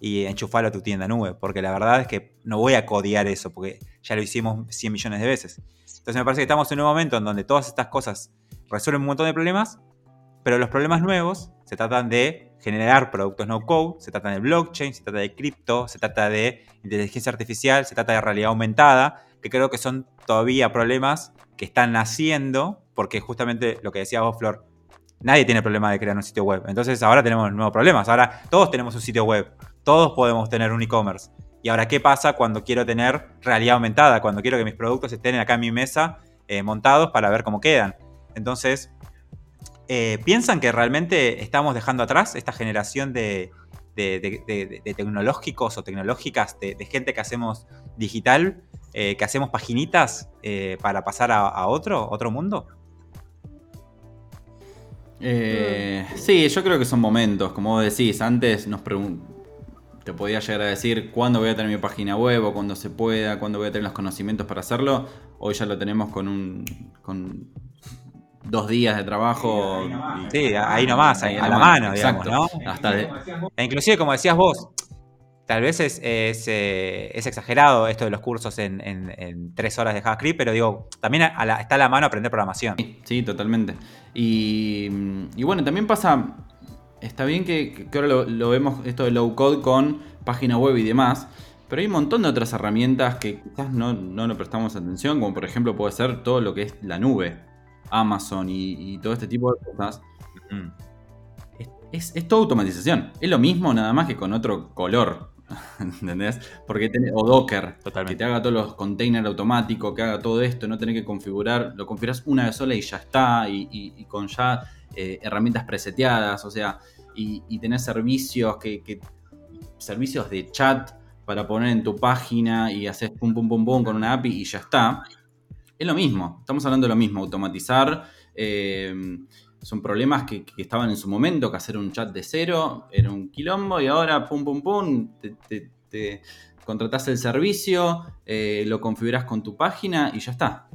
y enchufarlo a tu tienda nube. Porque la verdad es que no voy a codear eso porque ya lo hicimos 100 millones de veces. Entonces me parece que estamos en un momento en donde todas estas cosas resuelven un montón de problemas, pero los problemas nuevos se tratan de generar productos no code, se trata de blockchain, se trata de cripto, se trata de inteligencia artificial, se trata de realidad aumentada, que creo que son todavía problemas que están naciendo, porque justamente lo que decía vos, Flor, nadie tiene problema de crear un sitio web. Entonces ahora tenemos nuevos problemas. Ahora todos tenemos un sitio web, todos podemos tener un e-commerce. Y ahora, ¿qué pasa cuando quiero tener realidad aumentada? Cuando quiero que mis productos estén acá en mi mesa eh, montados para ver cómo quedan. Entonces, eh, ¿piensan que realmente estamos dejando atrás esta generación de, tecnológicos o tecnológicas, de, gente que hacemos digital, eh, que hacemos paginitas para pasar a, otro, otro mundo? sí, yo creo que son momentos, como decís, antes nos te podía llegar a decir cuándo voy a tener mi página web o cuándo se pueda, cuándo voy a tener los conocimientos para hacerlo. Hoy ya lo tenemos con un con dos días de trabajo. Sí, ahí nomás, ahí a la mano, digamos, ¿no? Hasta E inclusive, como decías vos, tal vez es, es, eh, exagerado esto de los cursos en, tres horas de JavaScript, pero digo, también está a la mano aprender programación. Sí, totalmente. Y, bueno, también pasa, está bien que, ahora lo, vemos esto de low code con página web y demás, pero hay un montón de otras herramientas que quizás no, no prestamos atención, como por ejemplo puede ser todo lo que es la nube. Amazon y, todo este tipo de cosas, es, toda automatización. Es lo mismo nada más que con otro color. ¿Entendés? Porque o Docker, que te haga todos los containers automáticos, que haga todo esto, no tener que configurar, lo configuras una vez sola y ya está, y, con ya eh, herramientas preseteadas, o sea, y, tenés servicios que, servicios de chat para poner en tu página y haces pum pum pum pum con una API y ya está. Es lo mismo, estamos hablando de lo mismo, automatizar. Eh, son problemas que, estaban en su momento, que hacer un chat de cero era un quilombo y ahora pum pum pum, te, te, contratás el servicio, eh, lo configuras con tu página y ya está.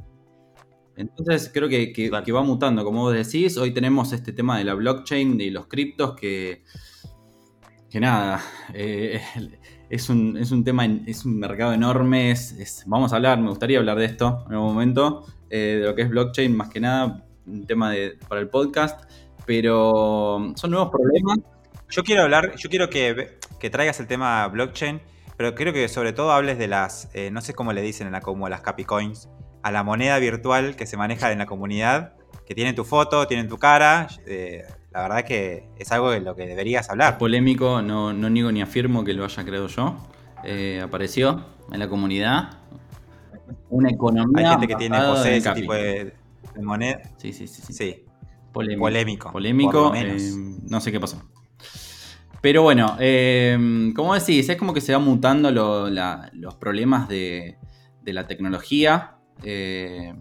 Entonces creo que, que, va mutando, como vos decís, hoy tenemos este tema de la blockchain, de los criptos, que, que nada, eh, es un, es un tema, es un mercado enorme. Es, vamos a hablar, me gustaría hablar de esto en un momento, eh, de lo que es blockchain, más que nada, un tema de, para el podcast. Pero son nuevos problemas. Yo quiero hablar, yo quiero que, que traigas el tema blockchain, pero creo que sobre todo hables de las, eh, no sé cómo le dicen en la como las Capicoins, a la moneda virtual que se maneja en la comunidad, que tiene tu foto, tienen tu cara. Eh, la verdad que es algo de lo que deberías hablar. Es polémico, no, no niego ni afirmo que lo haya creado yo. Eh, apareció en la comunidad. Una economía. Hay gente que tiene posee ese tipo de, moneda. Sí, sí, sí. sí. Polémico. Polémico. Eh, no sé qué pasó. Pero bueno, eh, como decís, es como que se va mutando los problemas de, de la tecnología. Eh,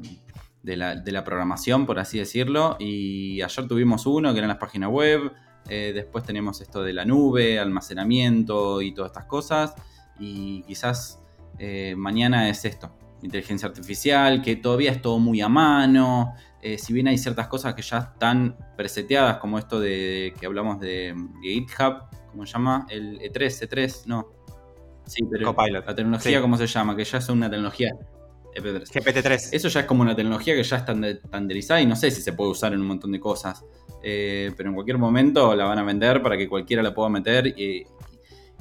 de la, programación, por así decirlo. Y ayer tuvimos uno que eran las páginas web. Eh, después tenemos esto de la nube, almacenamiento y todas estas cosas. Y quizás eh, mañana es esto, inteligencia artificial, que todavía es todo muy a mano. Eh, si bien hay ciertas cosas que ya están preseteadas, como esto de que hablamos de, GitHub, ¿cómo se llama? El E3, E3, no. Sí, pero la tecnología, ¿cómo se llama? Que ya es una tecnología GPT-3. Eso ya es como una tecnología que ya está estandarizada y no sé si se puede usar en un montón de cosas. Eh, pero en cualquier momento la van a vender para que cualquiera la pueda meter. Y,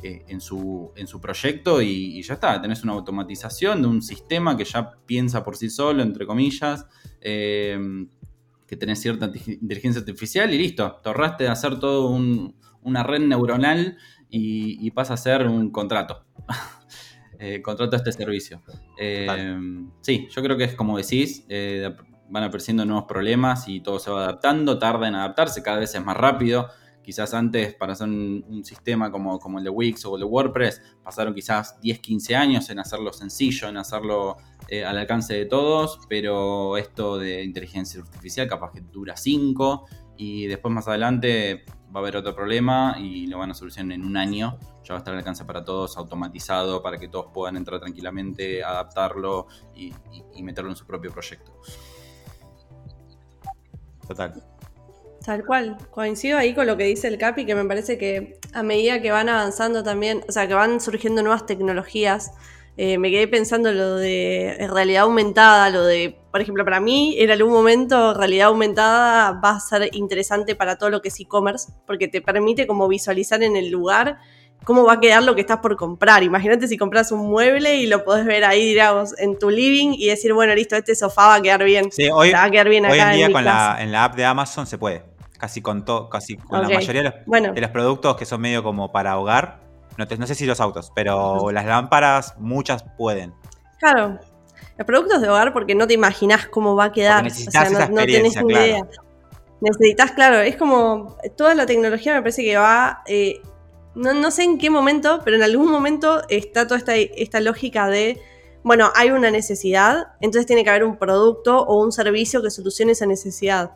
eh, en, su, en su proyecto y, ya está, tenés una automatización de un sistema que ya piensa por sí solo, entre comillas, eh, que tenés cierta inteligencia artificial y listo, te ahorraste de hacer todo una red neuronal y, pasa a ser un contrato. eh, contrato a este servicio. sí, yo creo que es como decís, van apareciendo nuevos problemas y todo se va adaptando, tarda en adaptarse, cada vez es más rápido. Quizás antes para hacer un, sistema como, como, el de Wix o el de WordPress pasaron quizás 10, 15 años en hacerlo sencillo, en hacerlo eh, al alcance de todos, pero esto de inteligencia artificial capaz que dura 5 y después más adelante va a haber otro problema y lo van a solucionar en un año. Ya va a estar al alcance para todos, automatizado, para que todos puedan entrar tranquilamente, adaptarlo y, y meterlo en su propio proyecto. Total. Tal cual, coincido ahí con lo que dice el Capi, que me parece que a medida que van avanzando también, o sea, que van surgiendo nuevas tecnologías, eh, me quedé pensando lo de realidad aumentada, lo de, por ejemplo, para mí en algún momento realidad aumentada va a ser interesante para todo lo que es e-commerce, porque te permite como visualizar en el lugar cómo va a quedar lo que estás por comprar. Imagínate si compras un mueble y lo podés ver ahí, digamos, en tu living y decir, bueno, listo, este sofá va a quedar bien. Sí, hoy, va a quedar bien hoy en día con la, en la app de Amazon se puede casi con todo, casi con la mayoría de los, productos que son medio como para hogar. No, no sé si los autos, pero las lámparas, muchas pueden. Claro. Los productos de hogar, porque no te imaginas cómo va a quedar. necesitas o sea, no, tenés ni idea. Necesitas, claro, es como toda la tecnología me parece que va. Eh, no, sé en qué momento, pero en algún momento está toda esta, esta lógica de bueno, hay una necesidad, entonces tiene que haber un producto o un servicio que solucione esa necesidad.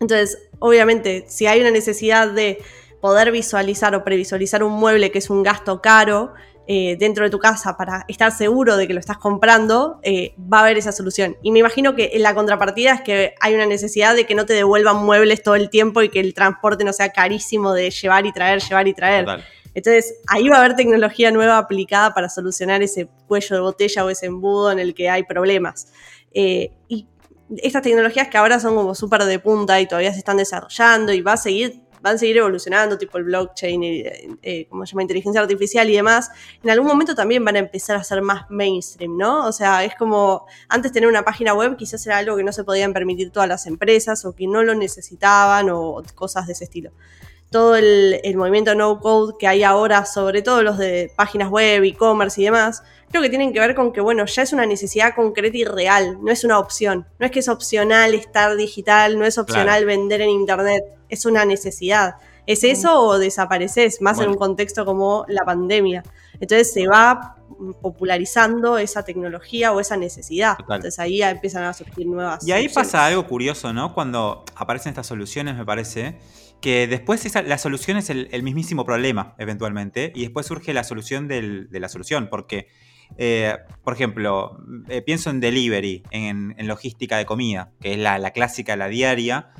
Entonces, obviamente, si hay una necesidad de poder visualizar o previsualizar un mueble que es un gasto caro eh, dentro de tu casa para estar seguro de que lo estás comprando, eh, va a haber esa solución. Y me imagino que la contrapartida es que hay una necesidad de que no te devuelvan muebles todo el tiempo y que el transporte no sea carísimo de llevar y traer, llevar y traer. Entonces, ahí va a haber tecnología nueva aplicada para solucionar ese cuello de botella o ese embudo en el que hay problemas. Eh, y estas tecnologías que ahora son como súper de punta y todavía se están desarrollando y va a seguir, van a seguir evolucionando, tipo el blockchain, y, eh, como se llama, inteligencia artificial y demás, en algún momento también van a empezar a ser más mainstream, ¿no? O sea, es como antes tener una página web quizás era algo que no se podían permitir todas las empresas o que no lo necesitaban o cosas de ese estilo todo el, movimiento no code que hay ahora, sobre todo los de páginas web, e-commerce y demás, creo que tienen que ver con que, bueno, ya es una necesidad concreta y real, no es una opción. No es que es opcional estar digital, no es opcional vender en internet, es una necesidad. ¿Es eso o desapareces? Más en un contexto como la pandemia. Entonces se va popularizando esa tecnología o esa necesidad. Entonces ahí empiezan a surgir nuevas. Y ahí pasa algo curioso, ¿no? Cuando aparecen estas soluciones, me parece, que después la solución es el, mismísimo problema, eventualmente, y después surge la solución de la solución, porque, eh, por ejemplo, eh, pienso en delivery, en, logística de comida, que es la, clásica, la diaria,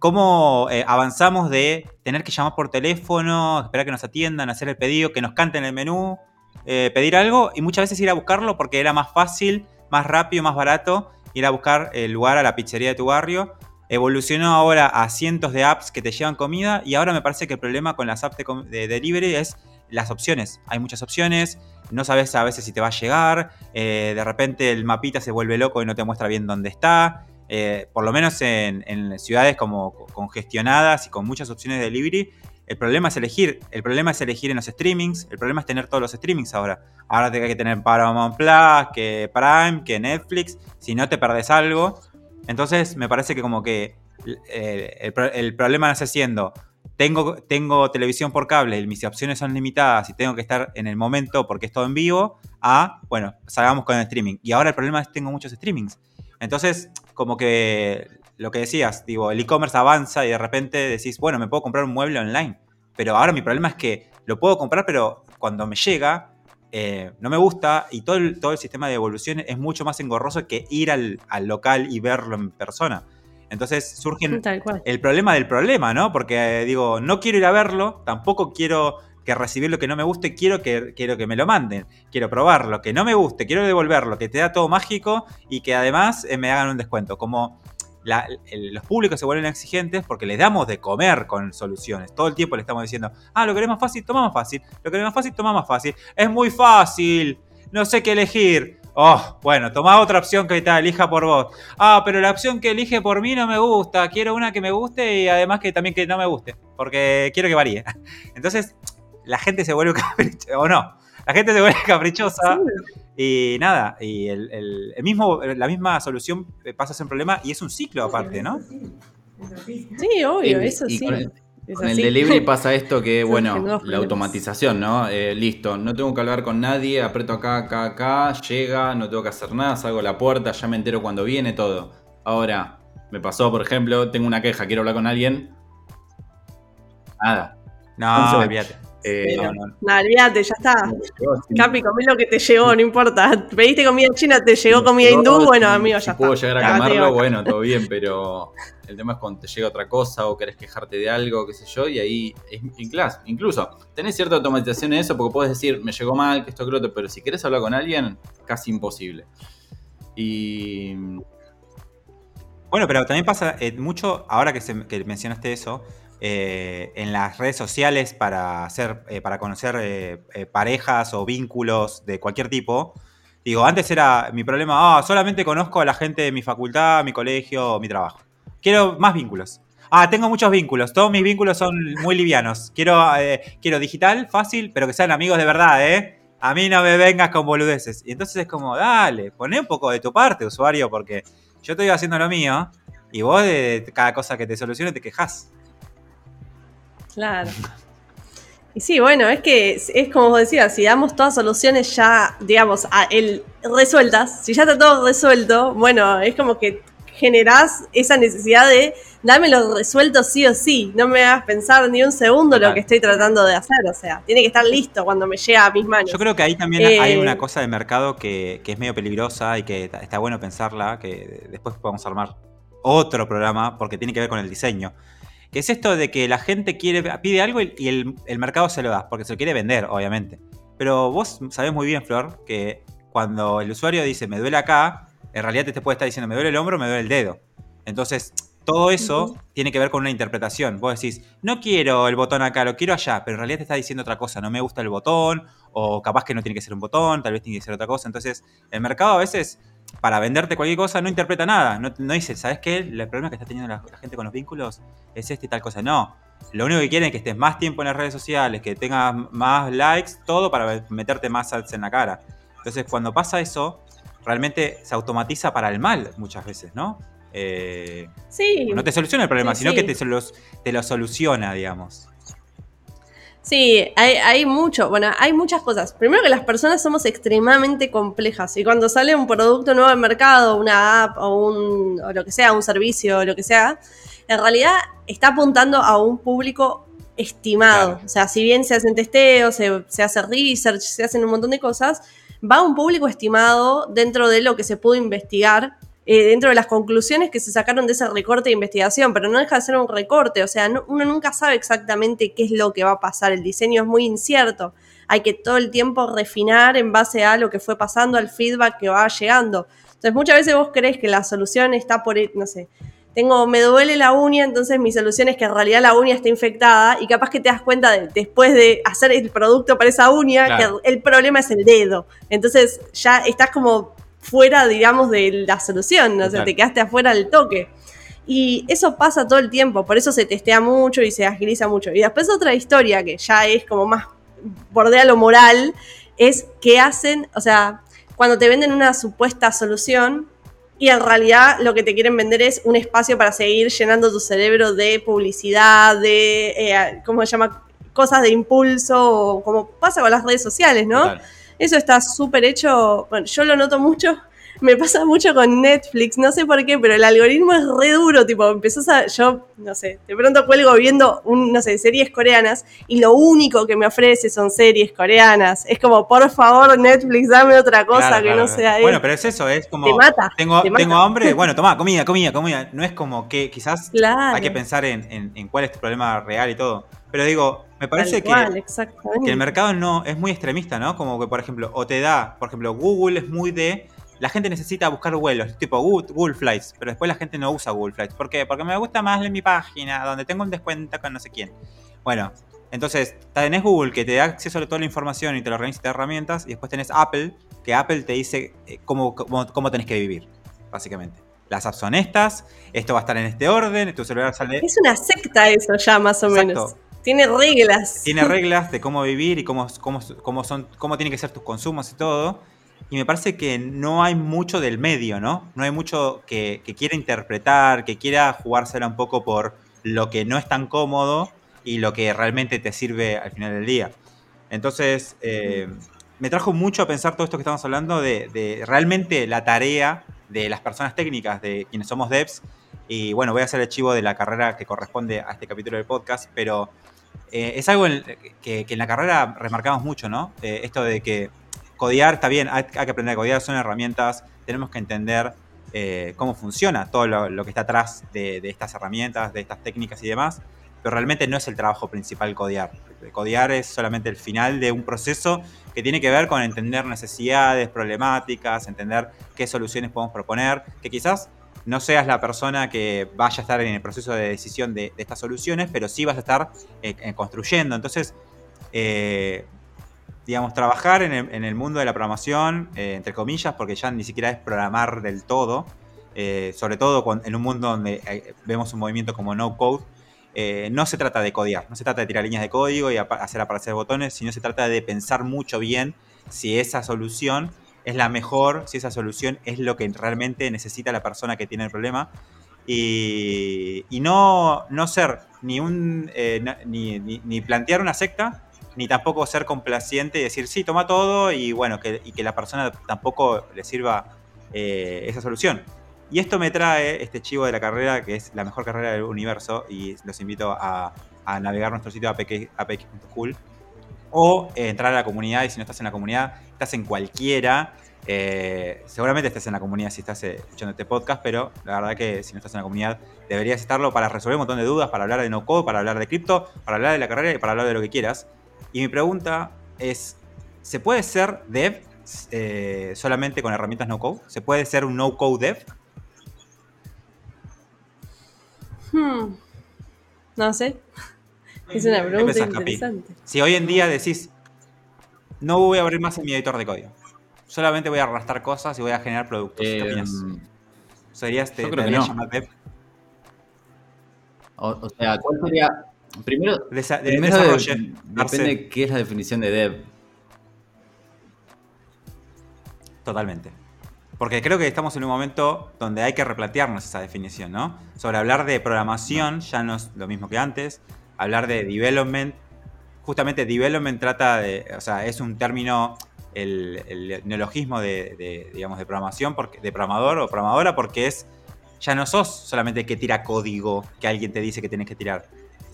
cómo eh, avanzamos de tener que llamar por teléfono, esperar que nos atiendan, hacer el pedido, que nos canten el menú, pedir algo, y muchas veces ir a buscarlo porque era más fácil, más rápido, más barato ir a buscar el lugar a la pizzería de tu barrio evolucionó ahora a cientos de apps que te llevan comida y ahora me parece que el problema con las apps de, delivery es las opciones. Hay muchas opciones, no sabes a veces si te va a llegar, eh, de repente el mapita se vuelve loco y no te muestra bien dónde está. Eh, por lo menos en, ciudades como congestionadas y con muchas opciones de delivery, el problema es elegir. El problema es elegir en los streamings. El problema es tener todos los streamings ahora. Ahora te hay que tener Paramount Plus, que Prime, que Netflix. Si no te perdés algo. Entonces me parece que como que eh, el, problema nace siendo, tengo, tengo televisión por cable y mis opciones son limitadas y tengo que estar en el momento porque es todo en vivo, a, bueno, salgamos con el streaming. Y ahora el problema es que tengo muchos streamings. Entonces, como que lo que decías, digo, el e-commerce avanza y de repente decís, bueno, me puedo comprar un mueble online. Pero ahora mi problema es que lo puedo comprar, pero cuando me llega, eh, no me gusta y todo el, todo el sistema de evolución es mucho más engorroso que ir al, local y verlo en persona. Entonces surge el problema del problema, ¿no? Porque digo, no quiero ir a verlo, tampoco quiero que recibir lo que no me guste, quiero que, quiero que me lo manden, quiero probarlo, que no me guste, quiero devolverlo, que te da todo mágico y que además eh, me hagan un descuento. Como los públicos se vuelven exigentes porque les damos de comer con soluciones. Todo el tiempo le estamos diciendo, ah, lo queremos fácil, toma más fácil. Lo queremos fácil, toma más fácil. Es muy fácil. No sé qué elegir. Oh, bueno, toma otra opción que te elija por vos. Ah, pero la opción que elige por mí no me gusta. Quiero una que me guste y además que también que no me guste. Porque quiero que varíe. Entonces, la gente se vuelve caprichosa. O. La gente se vuelve caprichosa. Y nada, y el, mismo, la misma solución pasa a ser un problema y es un ciclo aparte, ¿no? Sí, obvio, eso sí. Con el delivery pasa esto que, bueno, la automatización, ¿no? Eh, listo, no tengo que hablar con nadie, aprieto acá, acá, acá, llega, no tengo que hacer nada, salgo a la puerta, ya me entero cuando viene todo. Ahora, me pasó, por ejemplo, tengo una queja, quiero hablar con alguien. Nada. No, olvídate. Eh, no, no. ya está. Capi, comí lo que te llegó, no importa. Pediste comida china, te llegó comida hindú, bueno, amigo, ya si puedo llegar a comerlo, bueno, todo bien, pero el tema es cuando te llega otra cosa o querés quejarte de algo, qué sé yo, y ahí, clase, incluso, tenés cierta automatización en eso porque puedes decir, me llegó mal, que esto, que lo otro, pero si querés hablar con alguien, casi imposible. Y... Bueno, pero también pasa eh, mucho, ahora que, que mencionaste eso, eh, en las redes sociales para hacer, eh, para conocer eh, parejas o vínculos de cualquier tipo. Digo, antes era mi problema, ah, solamente conozco a la gente de mi facultad, mi colegio, mi trabajo. Quiero más vínculos. Ah, tengo muchos vínculos. Todos mis vínculos son muy livianos. Quiero, quiero digital, fácil, pero que sean amigos de verdad, ¿eh? A mí no me vengas con boludeces. Y entonces es como, dale, poné un poco de tu parte, usuario, porque yo estoy haciendo lo mío y vos de cada cosa que te solucione te quejas. Claro. Y sí, bueno, es que es, como vos decías, si damos todas soluciones ya, digamos, a el, resueltas, si ya está todo resuelto, bueno, es como que generás esa necesidad de dámelo resuelto sí o sí, no me hagas pensar ni un segundo lo que estoy tratando de hacer, o sea, tiene que estar listo cuando me llega a mis manos. Yo creo que ahí también hay eh, una cosa de mercado que, que, es medio peligrosa y que está bueno pensarla, que después podemos armar otro programa porque tiene que ver con el diseño que es esto de que la gente quiere, pide algo y, el, mercado se lo da, porque se lo quiere vender, obviamente. Pero vos sabés muy bien, Flor, que cuando el usuario dice me duele acá, en realidad te puede estar diciendo me duele el hombro, me duele el dedo. Entonces, todo eso tiene que ver con una interpretación. Vos decís, no quiero el botón acá, lo quiero allá, pero en realidad te está diciendo otra cosa, no me gusta el botón, o capaz que no tiene que ser un botón, tal vez tiene que ser otra cosa. Entonces, el mercado a veces para venderte cualquier cosa no interpreta nada. No, dice, ¿sabes qué? El problema que está teniendo la, gente con los vínculos es este y tal cosa. No. Lo único que quieren es que estés más tiempo en las redes sociales, que tengas más likes, todo para meterte más ads en la cara. Entonces, cuando pasa eso, realmente se automatiza para el mal muchas veces, ¿no? Eh, sí. No te soluciona el problema, sino que te, te lo soluciona, digamos. Sí, hay, hay, mucho, bueno, hay muchas cosas. Primero que las personas somos extremadamente complejas y cuando sale un producto nuevo al mercado, una app o, un, o lo que sea, un servicio o lo que sea, en realidad está apuntando a un público estimado. O sea, si bien se hacen testeos, se, se hace research, se hacen un montón de cosas, va a un público estimado dentro de lo que se pudo investigar eh, dentro de las conclusiones que se sacaron de ese recorte de investigación, pero no deja de ser un recorte, o sea, uno nunca sabe exactamente qué es lo que va a pasar, el diseño es muy incierto, hay que todo el tiempo refinar en base a lo que fue pasando, al feedback que va llegando. Entonces muchas veces vos crees que la solución está por, no sé, tengo, me duele la uña, entonces mi solución es que en realidad la uña está infectada y capaz que te das cuenta después de hacer el producto para esa uña que el problema es el dedo. Entonces ya estás como fuera, digamos, de la solución, o sea, te quedaste afuera del toque. Y eso pasa todo el tiempo, por eso se testea mucho y se agiliza mucho. Y después otra historia que ya es como más bordea lo moral, es que hacen, o sea, cuando te venden una supuesta solución y en realidad lo que te quieren vender es un espacio para seguir llenando tu cerebro de publicidad, de, eh, ¿cómo se llama? Cosas de impulso, como pasa con las redes sociales, ¿no? Eso está súper hecho, bueno, yo lo noto mucho, me pasa mucho con Netflix, no sé por qué, pero el algoritmo es re duro, tipo, empezás a, yo, no sé, de pronto cuelgo viendo, un, no sé, series coreanas y lo único que me ofrece son series coreanas. Es como, por favor, Netflix, dame otra cosa que no sea Bueno, pero es eso, es como, te mata, tengo, tengo hambre, bueno, toma, comida, comida, comida. No es como que quizás hay que pensar en, en cuál es tu problema real y todo. Pero digo, me parece que, que, el mercado no es muy extremista, ¿no? Como que, por ejemplo, o te da, por ejemplo, Google es muy de la gente necesita buscar vuelos, tipo Google Flights, pero después la gente no usa Google Flights. ¿Por qué? Porque me gusta más en mi página, donde tengo un descuento con no sé quién. Bueno, entonces tenés Google que te da acceso a toda la información y te lo organiza de herramientas, y después tenés Apple, que Apple te dice eh, cómo, cómo, tenés que vivir, básicamente. Las apps son estas, esto va a estar en este orden, tu celular sale... Es una secta eso ya, más o menos. Tiene reglas. Tiene reglas de cómo vivir y cómo, cómo, cómo, son, cómo tienen que ser tus consumos y todo. Y me parece que no hay mucho del medio, ¿no? No hay mucho que, quiera interpretar, que quiera jugársela un poco por lo que no es tan cómodo y lo que realmente te sirve al final del día. Entonces, eh, me trajo mucho a pensar todo esto que estamos hablando de, realmente la tarea de las personas técnicas, de quienes somos devs. Y bueno, voy a hacer el chivo de la carrera que corresponde a este capítulo del podcast, pero eh, es algo que, en la carrera remarcamos mucho, ¿no? Eh, esto de que codear está bien, hay, que aprender a codear, son herramientas, tenemos que entender eh, cómo funciona todo lo, que está atrás de, estas herramientas, de estas técnicas y demás, pero realmente no es el trabajo principal codear. Codear es solamente el final de un proceso que tiene que ver con entender necesidades, problemáticas, entender qué soluciones podemos proponer, que quizás no seas la persona que vaya a estar en el proceso de decisión de, estas soluciones, pero sí vas a estar eh, construyendo. Entonces, eh, digamos, trabajar en el, mundo de la programación, eh, entre comillas, porque ya ni siquiera es programar del todo, eh, sobre todo en un mundo donde eh, vemos un movimiento como no code, no se trata de codear, no se trata de tirar líneas de código y hacer aparecer botones, sino se trata de pensar mucho bien si esa solución es la mejor, si esa solución es lo que realmente necesita la persona que tiene el problema. Y, no, no ser ni un ni plantear una secta, ni tampoco ser complaciente y decir, sí, toma todo y bueno, que, y que la persona tampoco le sirva eh, esa solución. Y esto me trae este chivo de la carrera, que es la mejor carrera del universo, y los invito a, navegar nuestro sitio apx.cool o eh, entrar a la comunidad, y si no estás en la comunidad, estás en cualquiera. Eh, seguramente estés en la comunidad si estás escuchando este podcast, pero la verdad que si no estás en la comunidad deberías estarlo para resolver un montón de dudas, para hablar de no code, para hablar de cripto, para hablar de la carrera y para hablar de lo que quieras. Y mi pregunta es, ¿se puede ser dev eh, solamente con herramientas no-code? ¿Se puede ser un no-code dev? Hmm. No sé. Es una pregunta interesante. Si hoy en día decís, no voy a abrir más mi editor de código, solamente voy a arrastrar cosas y voy a generar productos. ¿Qué em, opinas? ¿Serías, te, yo creo que no. dev? o, sea, ¿cuál sería, Primero, depende de qué es la definición de dev. Totalmente. Porque creo que estamos en un momento donde hay que replantearnos esa definición, ¿no? Sobre hablar de programación ya no es lo mismo que antes. Hablar de development. Justamente development trata de. O sea, es un término. El, neologismo de, digamos, de programación, porque, de programador o programadora, porque es. Ya no sos solamente que tira código que alguien te dice que tienes que tirar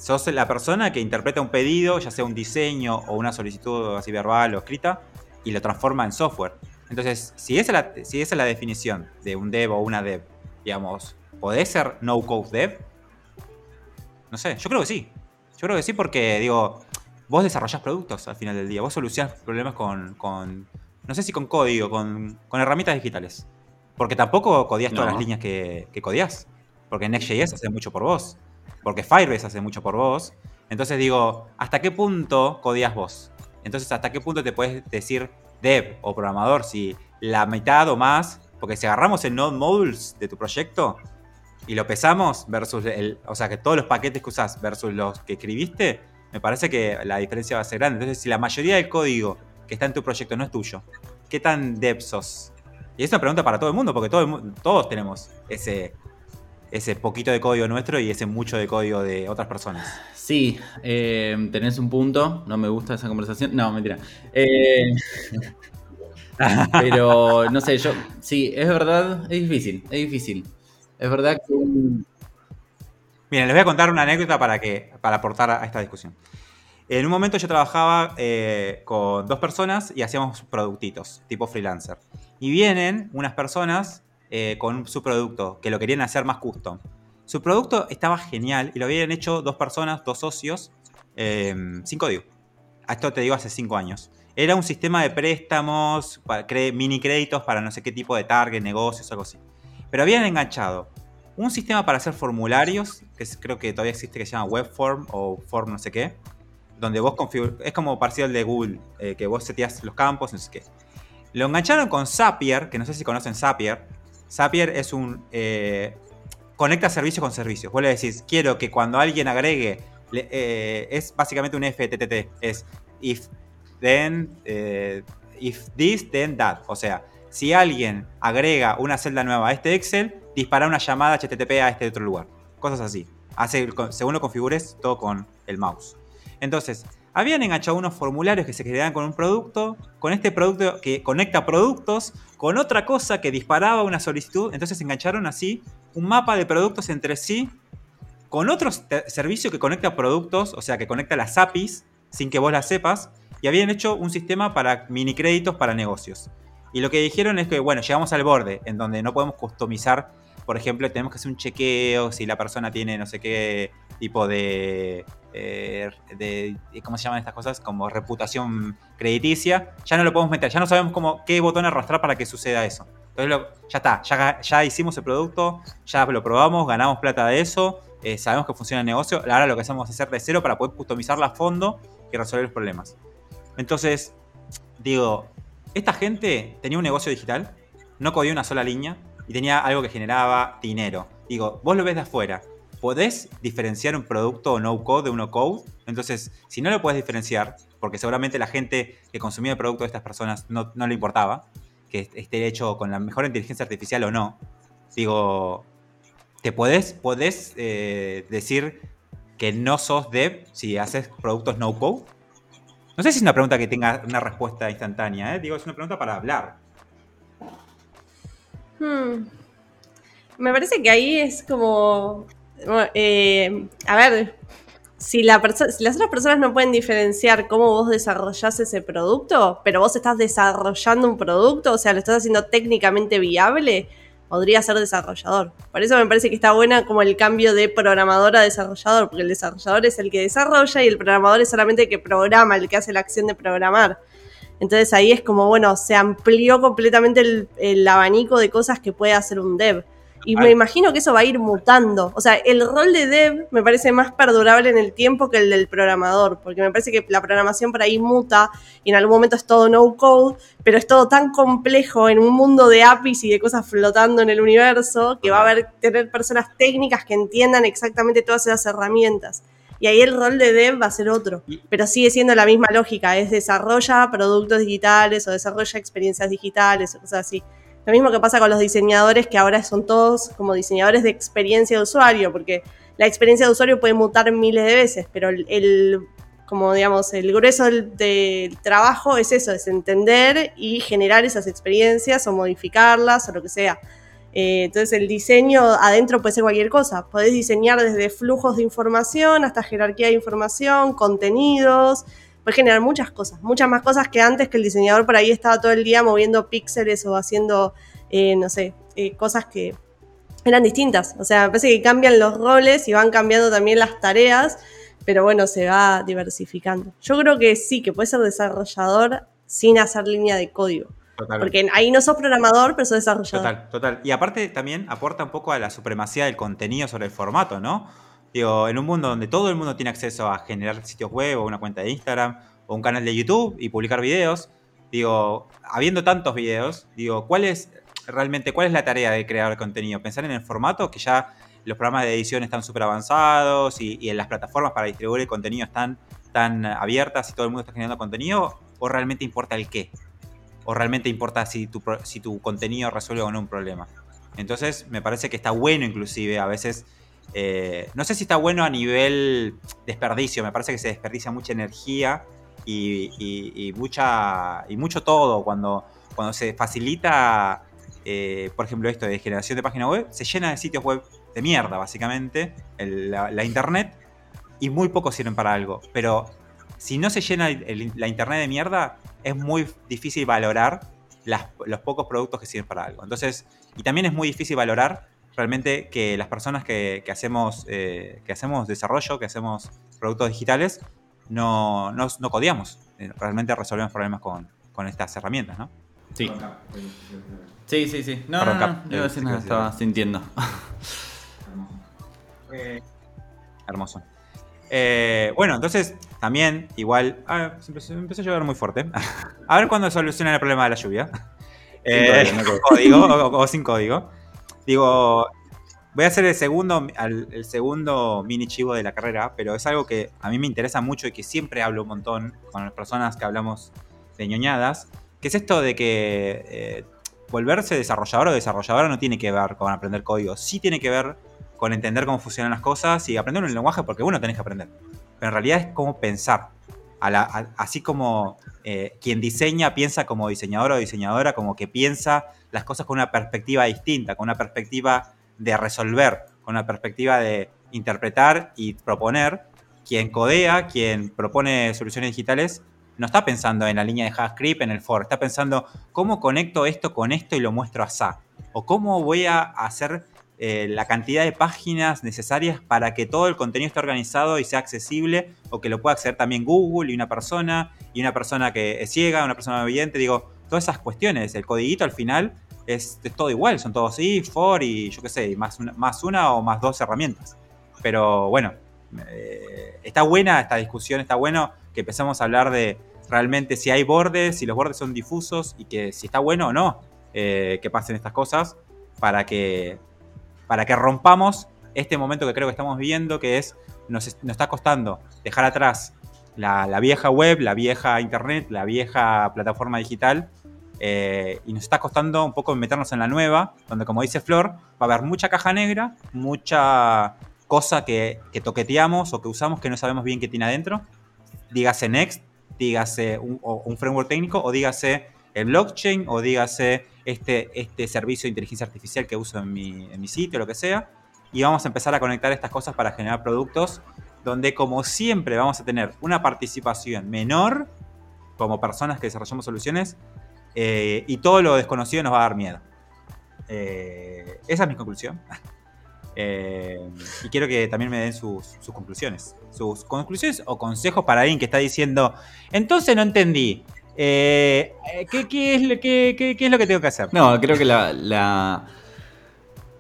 sos la persona que interpreta un pedido, ya sea un diseño o una solicitud así verbal o escrita, y lo transforma en software. Entonces, si esa es la, si esa es la definición de un dev o una dev, digamos, ¿podés ser no-code dev? No sé, yo creo que sí. Yo creo que sí porque, digo, vos desarrollás productos al final del día, vos solucionás problemas con, no sé si con código, con, herramientas digitales. Porque tampoco codias todas las líneas que, que codias. Porque Next.js hace mucho por vos porque Firebase hace mucho por vos. Entonces digo, ¿hasta qué punto codias vos? Entonces, ¿hasta qué punto te puedes decir dev o programador si la mitad o más? Porque si agarramos el node modules de tu proyecto y lo pesamos versus el, o sea, que todos los paquetes que usas versus los que escribiste, me parece que la diferencia va a ser grande. Entonces, si la mayoría del código que está en tu proyecto no es tuyo, ¿qué tan dev sos? Y es una pregunta para todo el mundo, porque todos tenemos ese, ese poquito de código nuestro y ese mucho de código de otras personas. Sí, eh, tenés un punto, no me gusta esa conversación. No, mentira. Eh, pero no sé, yo, sí, es verdad, es difícil, es difícil. Es verdad que... Miren, les voy a contar una anécdota para, que, para aportar a esta discusión. En un momento yo trabajaba eh, con dos personas y hacíamos productitos, tipo freelancer. Y vienen unas personas eh, con su producto, que lo querían hacer más custom. Su producto estaba genial y lo habían hecho dos personas, dos socios, em, sin código. esto te digo hace cinco años, era un sistema de préstamos, mini créditos para no sé qué tipo de target, negocios, algo así. Pero habían enganchado un sistema para hacer formularios, que creo que todavía existe, que se llama Webform o Form no sé qué, donde vos configuras, es como parcial de Google, eh, que vos setías los campos, no sé qué. Lo engancharon con Zapier, que no sé si conocen Zapier. Zapier es un... Eh, conecta servicio con servicio. Vos le decís, quiero que cuando alguien agregue, eh, es básicamente un FTTT, es if then, if this, then that. O sea, si alguien agrega una celda nueva a este Excel, dispara una llamada HTTP a este otro lugar. Cosas así. Hace, según lo configures, todo con el mouse. Entonces, habían enganchado unos formularios que se creaban con un producto, con este producto que conecta productos, con otra cosa que disparaba una solicitud. Entonces engancharon así un mapa de productos entre sí, con otro servicio que conecta productos, o sea, que conecta las APIs sin que vos las sepas, y habían hecho un sistema para mini créditos para negocios. Y lo que dijeron es que, bueno, llegamos al borde, en donde no podemos customizar por ejemplo, tenemos que hacer un chequeo si la persona tiene no sé qué tipo de, eh, ¿cómo se llaman estas cosas? Como reputación crediticia. Ya no lo podemos meter, ya no sabemos cómo, qué botón arrastrar para que suceda eso. Entonces ya está, ya, ya, hicimos el producto, ya lo probamos, ganamos plata de eso, eh, sabemos que funciona el negocio. Ahora lo que hacemos es hacer de cero para poder customizarla a fondo y resolver los problemas. Entonces, digo, esta gente tenía un negocio digital, no codió una sola línea, y tenía algo que generaba dinero. Digo, vos lo ves de afuera. ¿Podés diferenciar un producto no code de uno code? Entonces, si no lo podés diferenciar, porque seguramente la gente que consumía el producto de estas personas no, le importaba, que esté hecho con la mejor inteligencia artificial o no, digo, ¿te podés, podés eh, decir que no sos dev si haces productos no code? No sé si es una pregunta que tenga una respuesta instantánea, ¿eh? digo, es una pregunta para hablar. Hmm. Me parece que ahí es como. Eh, a ver, si, la si las otras personas no pueden diferenciar cómo vos desarrollás ese producto, pero vos estás desarrollando un producto, o sea, lo estás haciendo técnicamente viable, podría ser desarrollador. Por eso me parece que está buena como el cambio de programador a desarrollador, porque el desarrollador es el que desarrolla y el programador es solamente el que programa, el que hace la acción de programar. Entonces ahí es como, bueno, se amplió completamente el, abanico de cosas que puede hacer un dev. Y me imagino que eso va a ir mutando. O sea, el rol de dev me parece más perdurable en el tiempo que el del programador, porque me parece que la programación por ahí muta y en algún momento es todo no code, pero es todo tan complejo en un mundo de APIs y de cosas flotando en el universo que va a haber tener personas técnicas que entiendan exactamente todas esas herramientas. Y ahí el rol de dev va a ser otro. Pero sigue siendo la misma lógica, es desarrolla productos digitales o desarrolla experiencias digitales o cosas así. Lo mismo que pasa con los diseñadores, que ahora son todos como diseñadores de experiencia de usuario, porque la experiencia de usuario puede mutar miles de veces, pero el, como digamos, el grueso del, trabajo es eso, es entender y generar esas experiencias o modificarlas o lo que sea. Eh, entonces el diseño adentro puede ser cualquier cosa. Podés diseñar desde flujos de información hasta jerarquía de información, contenidos. Puedes generar muchas cosas, muchas más cosas que antes que el diseñador por ahí estaba todo el día moviendo píxeles o haciendo, eh, no sé, eh, cosas que eran distintas. O sea, me parece que cambian los roles y van cambiando también las tareas, pero bueno, se va diversificando. Yo creo que sí, que puede ser desarrollador sin hacer línea de código. Porque ahí no sos programador, pero sos desarrollador. Total, total. Y aparte también aporta un poco a la supremacía del contenido sobre el formato, ¿no? Digo, en un mundo donde todo el mundo tiene acceso a generar sitios web o una cuenta de Instagram o un canal de YouTube y publicar videos, digo, habiendo tantos videos, digo, ¿cuál es realmente, cuál es la tarea de crear contenido? Pensar en el formato, que ya los programas de edición están súper avanzados y, en las plataformas para distribuir el contenido están tan abiertas y todo el mundo está generando contenido, o realmente importa el qué? o realmente importa si tu, si tu contenido resuelve o no un problema. Entonces me parece que está bueno inclusive a veces, eh, no sé si está bueno a nivel desperdicio, me parece que se desperdicia mucha energía y, mucha, y mucho todo cuando, cuando se facilita, eh, por ejemplo, esto de generación de página web, se llena de sitios web de mierda básicamente, la, internet, y muy pocos sirven para algo, pero si no se llena la internet de mierda, es muy difícil valorar los pocos productos que sirven para algo. Entonces, y también es muy difícil valorar realmente que las personas que, hacemos, eh, que hacemos desarrollo, que hacemos productos digitales, no, no, no codiamos. Eh, realmente resolvemos problemas con, con estas herramientas, ¿no? Sí. Sí, sí, sí. No, Perdón, no, no, eh, decir sí, nada, sí, estaba sintiendo. Hermoso. Eh, bueno, entonces también, igual. Ah, se empezó, empezó a llover muy fuerte. A ver cuándo solucionan el problema de la lluvia. Eh, código, no con código o, o sin código. Digo, voy a hacer el segundo, el segundo mini chivo de la carrera, pero es algo que a mí me interesa mucho y que siempre hablo un montón con las personas que hablamos de ñoñadas, que es esto de que eh, volverse desarrollador o desarrolladora no tiene que ver con aprender código, sí tiene que ver con entender cómo funcionan las cosas y aprender un lenguaje porque uno tenés que aprender. Pero en realidad es cómo pensar. A así como eh, quien diseña piensa como diseñador o diseñadora, como que piensa las cosas con una perspectiva distinta, con una perspectiva de resolver, con una perspectiva de interpretar y proponer. Quien codea, quien propone soluciones digitales, no está pensando en la línea de JavaScript, en el for, está pensando cómo conecto esto con esto y lo muestro así. O cómo voy a hacer eh, la cantidad de páginas necesarias para que todo el contenido esté organizado y sea accesible o que lo pueda acceder también Google y una persona y una persona que es ciega, una persona oyente, digo, todas esas cuestiones, el codiguito al final es, todo igual, son todos if, for y yo qué sé, más una, más una o más dos herramientas. Pero bueno, eh, está buena esta discusión, está bueno que empecemos a hablar de realmente si hay bordes, si los bordes son difusos y que si está bueno o no eh, que pasen estas cosas para que, para que rompamos este momento que creo que estamos viviendo, que es, nos, es- nos está costando dejar atrás la, vieja web, la vieja internet, la vieja plataforma digital, eh, y nos está costando un poco meternos en la nueva, donde como dice Flor, va a haber mucha caja negra, mucha cosa que, que toqueteamos o que usamos que no sabemos bien qué tiene adentro. Dígase Next, dígase un, un framework técnico, o dígase el blockchain, o dígase este, este servicio de inteligencia artificial que uso en mi, en mi sitio, lo que sea. Y vamos a empezar a conectar estas cosas para generar productos donde, como siempre, vamos a tener una participación menor como personas que desarrollamos soluciones eh, y todo lo desconocido nos va a dar miedo. Eh, esa es mi conclusión. Eh, y quiero que también me den sus, sus conclusiones. Sus conclusiones o consejos para alguien que está diciendo, entonces no entendí. Eh, ¿qué, es lo, que tengo que hacer? No, creo que la,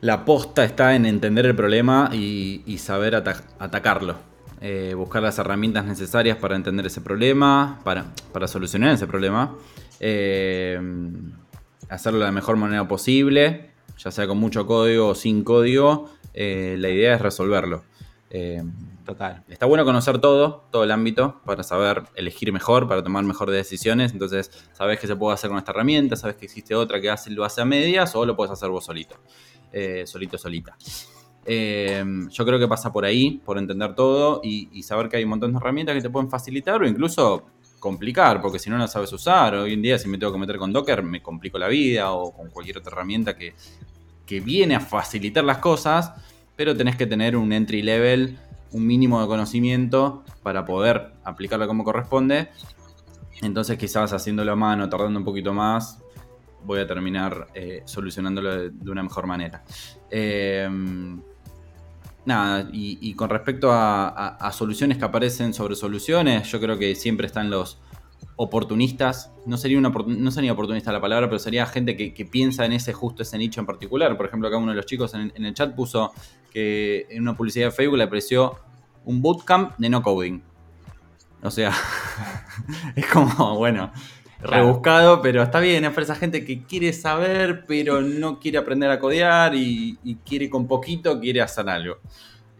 la, posta está en entender el problema y, saber ata- atacarlo. Eh, buscar las herramientas necesarias para entender ese problema, para, solucionar ese problema. Eh, hacerlo de la mejor manera posible, ya sea con mucho código o sin código. La idea es resolverlo. Total. Está bueno conocer todo, todo el ámbito, para saber elegir mejor, para tomar mejores decisiones. Entonces, sabes que se puede hacer con esta herramienta, sabes que existe otra que hace, lo hace a medias o lo puedes hacer vos solito. Eh, solito, solita. Eh, yo creo que pasa por ahí, por entender todo y, y saber que hay un montón de herramientas que te pueden facilitar o incluso complicar, porque si no la sabes usar, hoy en día si me tengo que meter con Docker me complico la vida o con cualquier otra herramienta que, que viene a facilitar las cosas, pero tenés que tener un entry level, un mínimo de conocimiento para poder aplicarlo como corresponde. Entonces quizás haciéndolo a mano, tardando un poquito más, voy a terminar eh, solucionándolo de, una mejor manera. Eh, nada, y, con respecto a soluciones que aparecen sobre soluciones, yo creo que siempre están los oportunistas. No sería, una, no sería oportunista la palabra, pero sería gente que, que piensa en ese justo ese nicho en particular. Por ejemplo, acá uno de los chicos en, en el chat puso que en una publicidad de Facebook le apareció un bootcamp de no coding. O sea, es como, bueno, rebuscado, pero está bien, es para esa gente que quiere saber, pero no quiere aprender a codear y, y quiere con poquito, quiere hacer algo.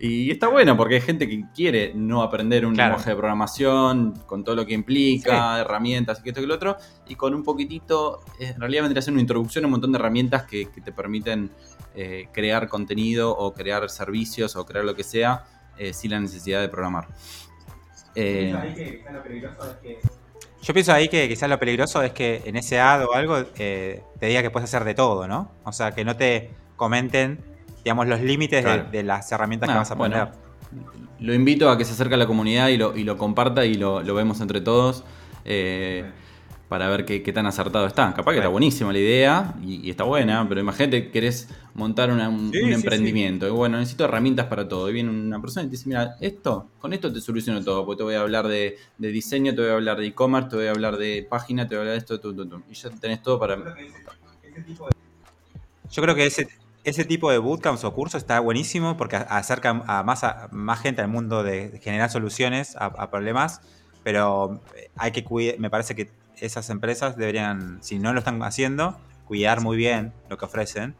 Y está bueno porque hay gente que quiere no aprender un Claro. lenguaje de programación con todo lo que implica, herramientas y que esto que lo otro, y con un poquitito, eh, en realidad vendría a ser una introducción a un montón de herramientas que, que te permiten eh, crear contenido o crear servicios o crear lo que sea eh, sin la necesidad de programar. Eh, Yo pienso ahí que quizás lo peligroso es que en ese ad o algo eh, te diga que puedes hacer de todo, ¿no? O sea, que no te comenten, digamos, los límites de- Claro. de, las herramientas que Ah, vas a bueno. poner. Lo invito a que se acerque a la comunidad y lo, y lo comparta y lo, lo vemos entre todos. eh, para ver qué, qué tan acertado está. Capaz que está buenísima la idea y, y está buena, pero imagínate que querés montar una- un, Sí, un sí, emprendimiento. Y bueno, necesito herramientas para todo. Y viene una persona y te dice, mira, esto, con esto te soluciono todo, porque te voy a hablar de, de diseño, te voy a hablar de e-commerce, te voy a hablar de página, te voy a hablar de esto, tu, tu, tu. y ya tenés todo para... Yo creo que ese, ese tipo de bootcamps o cursos está buenísimo porque acerca a más, a más gente al mundo de generar soluciones a, a problemas, pero eh, hay que cuidar, me parece que esas empresas deberían, si no lo están haciendo, cuidar muy bien lo que ofrecen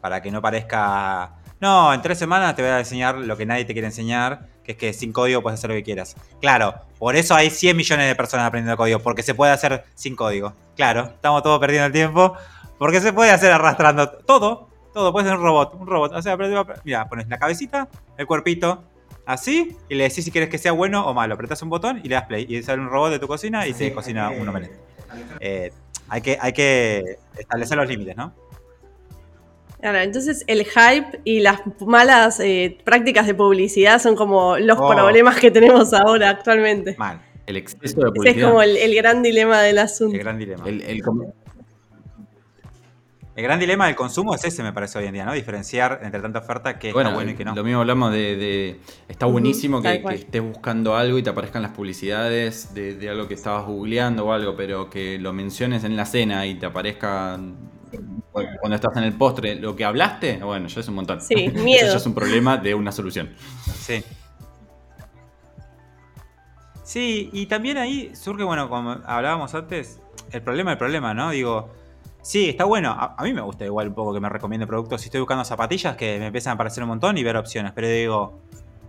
para que no parezca, no, en tres semanas te voy a enseñar lo que nadie te quiere enseñar, que es que sin código puedes hacer lo que quieras. Claro, por eso hay 100 millones de personas aprendiendo código, porque se puede hacer sin código. Claro, estamos todos perdiendo el tiempo, porque se puede hacer arrastrando todo, todo, puede ser un robot, un robot. O sea, mira, pones la cabecita, el cuerpito, así, y le decís si quieres que sea bueno o malo. Apretas un botón y le das play. Y sale un robot de tu cocina y se cocina un omelette. Eh, hay, que, hay que establecer los límites, ¿no? Claro, entonces el hype y las malas eh, prácticas de publicidad son como los Oh. problemas que tenemos ahora actualmente. Mal. El exceso de Ese es publicidad. como el, el gran dilema del asunto. El gran dilema. El, El- el gran dilema del consumo es ese, me parece, hoy en día, ¿no? Diferenciar entre tanta oferta que bueno, está bueno y que no. lo mismo hablamos de, de- está buenísimo que, estés buscando algo y te aparezcan las publicidades de, de algo que estabas googleando o algo, pero que lo menciones en la cena y te aparezca cuando estás en el postre lo que hablaste, bueno, ya es un montón. Sí, Eso miedo. ya es un problema de una solución. Sí. Sí, y también ahí surge, bueno, como hablábamos antes, el problema del problema, ¿no? Digo, sí, está bueno. A, mí me gusta igual un poco que me recomiende productos. Si estoy buscando zapatillas, que me empiezan a aparecer un montón y ver opciones. Pero digo,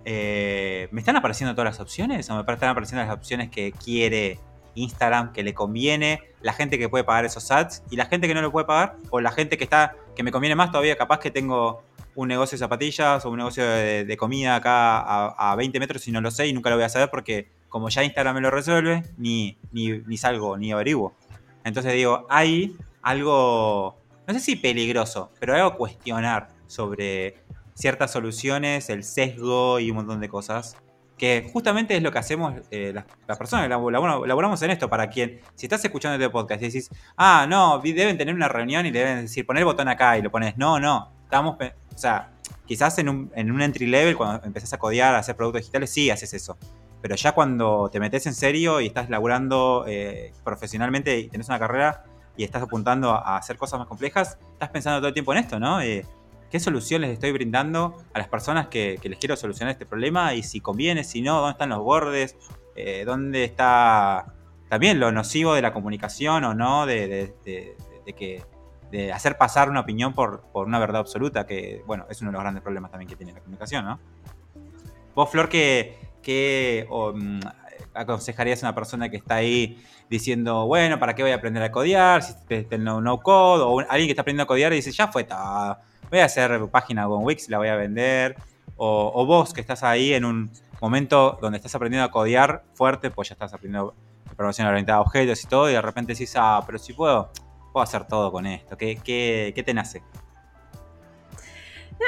eh, ¿me están apareciendo todas las opciones? ¿O me están apareciendo las opciones que quiere Instagram, que le conviene? La gente que puede pagar esos ads y la gente que no lo puede pagar. O la gente que está, que me conviene más todavía, capaz que tengo un negocio de zapatillas o un negocio de, comida acá a, a 20 metros y no lo sé y nunca lo voy a saber porque como ya Instagram me lo resuelve, ni, ni, ni salgo, ni averiguo. Entonces digo, hay algo, no sé si peligroso, pero algo cuestionar sobre ciertas soluciones, el sesgo y un montón de cosas. Que justamente es lo que hacemos eh, las, las personas laboramos en esto. Para quien, si estás escuchando este podcast y decís, ah, no, deben tener una reunión y deben decir, poner el botón acá y lo pones, no, no, estamos, o sea, quizás en un, en un entry level, cuando empezás a codear, a hacer productos digitales, sí haces eso. Pero ya cuando te metes en serio y estás laburando eh, profesionalmente y tenés una carrera y estás apuntando a, hacer cosas más complejas, estás pensando todo el tiempo en esto, ¿no? Eh, ¿Qué solución les estoy brindando a las personas que, que les quiero solucionar este problema? Y si conviene, si no, ¿dónde están los bordes? Eh, ¿Dónde está también lo nocivo de la comunicación o no? De, que de hacer pasar una opinión por, por una verdad absoluta, que bueno, es uno de los grandes problemas también que tiene la comunicación, ¿no? Vos, Flor, ¿qué, qué, o, mm, aconsejarías a una persona que está ahí diciendo, bueno, ¿para qué voy a aprender a codear? Si te, te- no, no code, o alguien que está aprendiendo a codear y dice, ya fue todo, voy a hacer página con Wix, la voy a vender. O, o vos que estás ahí en un momento donde estás aprendiendo a codear fuerte, pues ya estás aprendiendo programación orientada a objetos y todo, y de repente decís, ah, pero si puedo, puedo hacer todo con esto. ¿Qué, qué, qué te nace?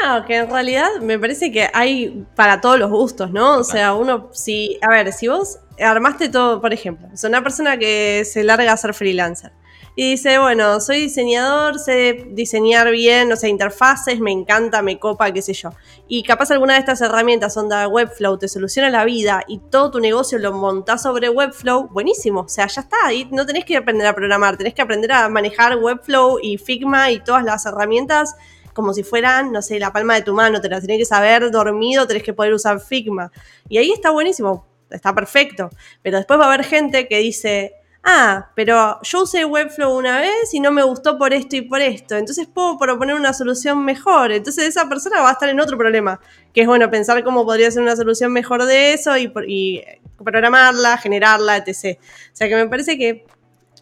No, que en realidad me parece que hay para todos los gustos, ¿no? O sea, uno, si, a ver, si vos armaste todo, por ejemplo, es una persona que se larga a ser freelancer y dice, bueno, soy diseñador, sé diseñar bien, o sea, interfaces, me encanta, me copa, qué sé yo. Y capaz alguna de estas herramientas, onda Webflow, te soluciona la vida y todo tu negocio lo montás sobre Webflow, buenísimo. O sea, ya está, ahí no tenés que aprender a programar, tenés que aprender a manejar Webflow y Figma y todas las herramientas como si fueran, no sé, la palma de tu mano, te las tenés que saber dormido, tenés que poder usar Figma. Y ahí está buenísimo, está perfecto. Pero después va a haber gente que dice, ah, pero yo usé Webflow una vez y no me gustó por esto y por esto, entonces puedo proponer una solución mejor. Entonces esa persona va a estar en otro problema, que es bueno pensar cómo podría ser una solución mejor de eso y, y programarla, generarla, etc. O sea que me parece que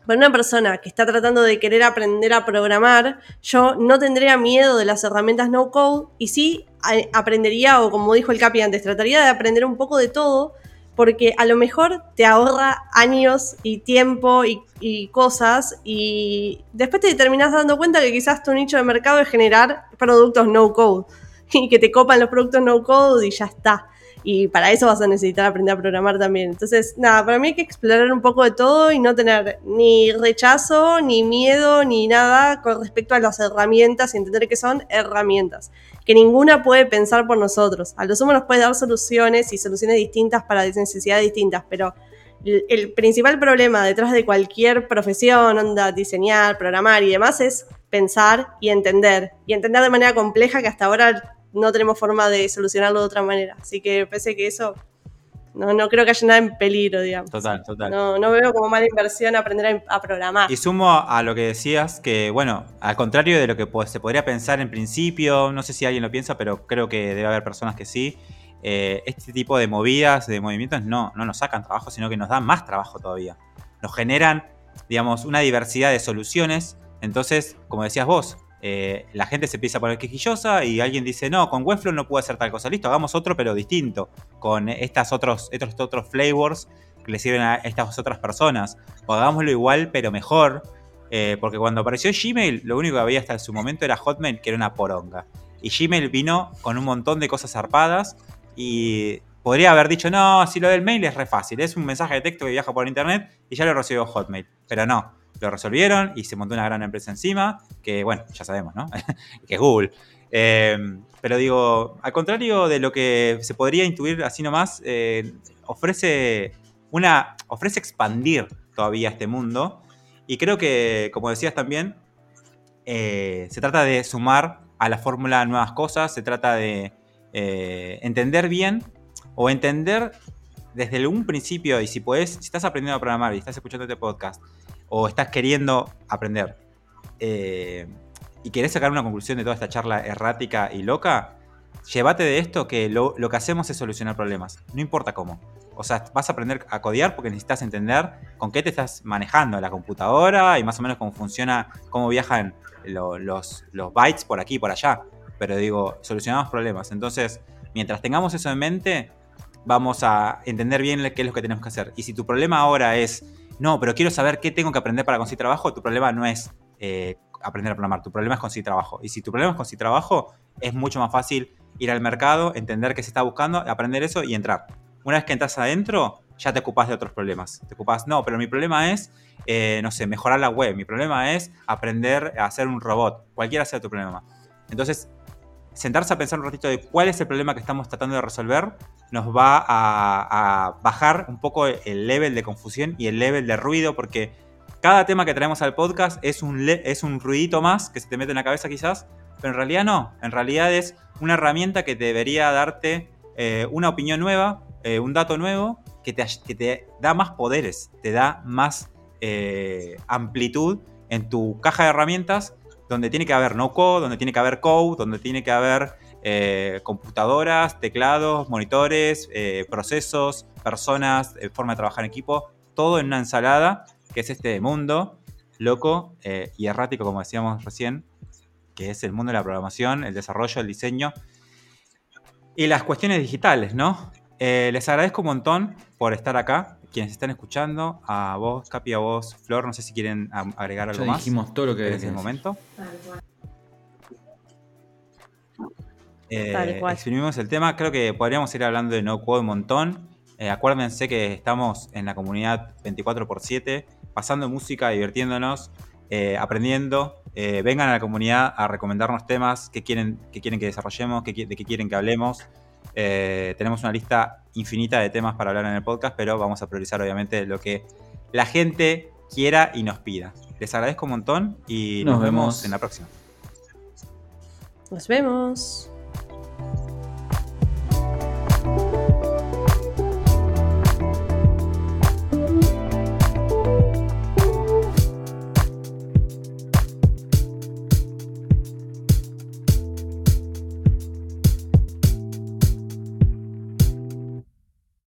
para una persona que está tratando de querer aprender a programar, yo no tendría miedo de las herramientas no code y sí aprendería, o como dijo el Capi antes, trataría de aprender un poco de todo, porque a lo mejor te ahorra años y tiempo y, cosas, y después te terminás dando cuenta que quizás tu nicho de mercado es generar productos no code y que te copan los productos no code y ya está. Y para eso vas a necesitar aprender a programar también. Entonces, nada, para mí hay que explorar un poco de todo y no tener ni rechazo, ni miedo, ni nada con respecto a las herramientas y entender que son herramientas. Que ninguna puede pensar por nosotros. A lo sumo nos puede dar soluciones y soluciones distintas para necesidades distintas, pero el principal problema detrás de cualquier profesión, onda, diseñar, programar y demás, es pensar y entender. Y entender de manera compleja que hasta ahora no tenemos forma de solucionarlo de otra manera. Así que pensé que eso no, no creo que haya nada en peligro, digamos. Total, total. No, no veo como mala inversión aprender a, programar. Y sumo a lo que decías, que bueno, al contrario de lo que se podría pensar en principio, no sé si alguien lo piensa, pero creo que debe haber personas que sí. Eh, este tipo de movidas, de movimientos, no, no nos sacan trabajo, sino que nos dan más trabajo todavía. Nos generan, digamos, una diversidad de soluciones. Entonces, como decías vos, eh, la gente se empieza a poner quejillosa y alguien dice, no, con Webflow no puedo hacer tal cosa. Listo, hagamos otro, pero distinto. Con estas otros, estos otros flavors que le sirven a estas otras personas. O hagámoslo igual, pero mejor. Eh, porque cuando apareció Gmail, lo único que había hasta su momento era Hotmail, que era una poronga. Y Gmail vino con un montón de cosas zarpadas y podría haber dicho, no, si lo del mail es re fácil, es un mensaje de texto que viaja por internet y ya lo recibió Hotmail. Pero no, lo resolvieron y se montó una gran empresa encima, que bueno, ya sabemos, ¿no? que es Google. Eh, pero digo, al contrario de lo que se podría intuir así nomás, eh, ofrece, una, ofrece expandir todavía este mundo. Y creo que, como decías también, eh, se trata de sumar a la fórmula nuevas cosas, se trata de eh, entender bien o entender desde un principio y si puedes, si estás aprendiendo a programar y estás escuchando este podcast o estás queriendo aprender eh, y querés sacar una conclusión de toda esta charla errática y loca, llévate de esto que lo, que hacemos es solucionar problemas, no importa cómo. O sea, vas a aprender a codear porque necesitas entender con qué te estás manejando la computadora y más o menos cómo funciona, cómo viajan los, los bytes por aquí y por allá pero digo, solucionamos problemas. Entonces, mientras tengamos eso en mente, vamos a entender bien qué es lo que tenemos que hacer. Y si tu problema ahora es, no, pero quiero saber qué tengo que aprender para conseguir trabajo, tu problema no es eh, aprender a programar, tu problema es conseguir trabajo. Y si tu problema es conseguir trabajo, es mucho más fácil ir al mercado, entender qué se está buscando, aprender eso y entrar. Una vez que entras adentro, ya te ocupas de otros problemas. Te ocupas, no, pero mi problema es, eh, no sé, mejorar la web. Mi problema es aprender a hacer un robot. Cualquiera sea tu problema. Entonces, sentarse a pensar un ratito de cuál es el problema que estamos tratando de resolver, nos va a, bajar un poco el level de confusión y el level de ruido, porque cada tema que traemos al podcast es un, es un ruidito más que se te mete en la cabeza quizás, pero en realidad no, en realidad es una herramienta que debería darte eh, una opinión nueva, eh, un dato nuevo, que te, que te, da más poderes, te da más eh, amplitud en tu caja de herramientas donde tiene que haber no code, donde tiene que haber code, donde tiene que haber eh, computadoras, teclados, monitores, eh, procesos, personas, eh, forma de trabajar en equipo, todo en una ensalada, que es este mundo loco y errático, como decíamos recién, que es el mundo de la programación, el desarrollo, el diseño y las cuestiones digitales, ¿no? les agradezco un montón por estar acá quienes están escuchando, a vos, Capi, a vos, Flor, no sé si quieren agregar algo ya más. dijimos todo lo que en ese momento. Eh, exprimimos el tema, creo que podríamos ir hablando de no code un montón. Eh, acuérdense que estamos en la comunidad 24x7, pasando música, divirtiéndonos, eh, aprendiendo. Eh, vengan a la comunidad a recomendarnos temas que quieren que, quieren que desarrollemos, que, de qué quieren que hablemos. Eh, tenemos una lista infinita de temas para hablar en el podcast, pero vamos a priorizar obviamente lo que la gente quiera y nos pida. Les agradezco un montón y nos, vemos en la próxima. Nos vemos.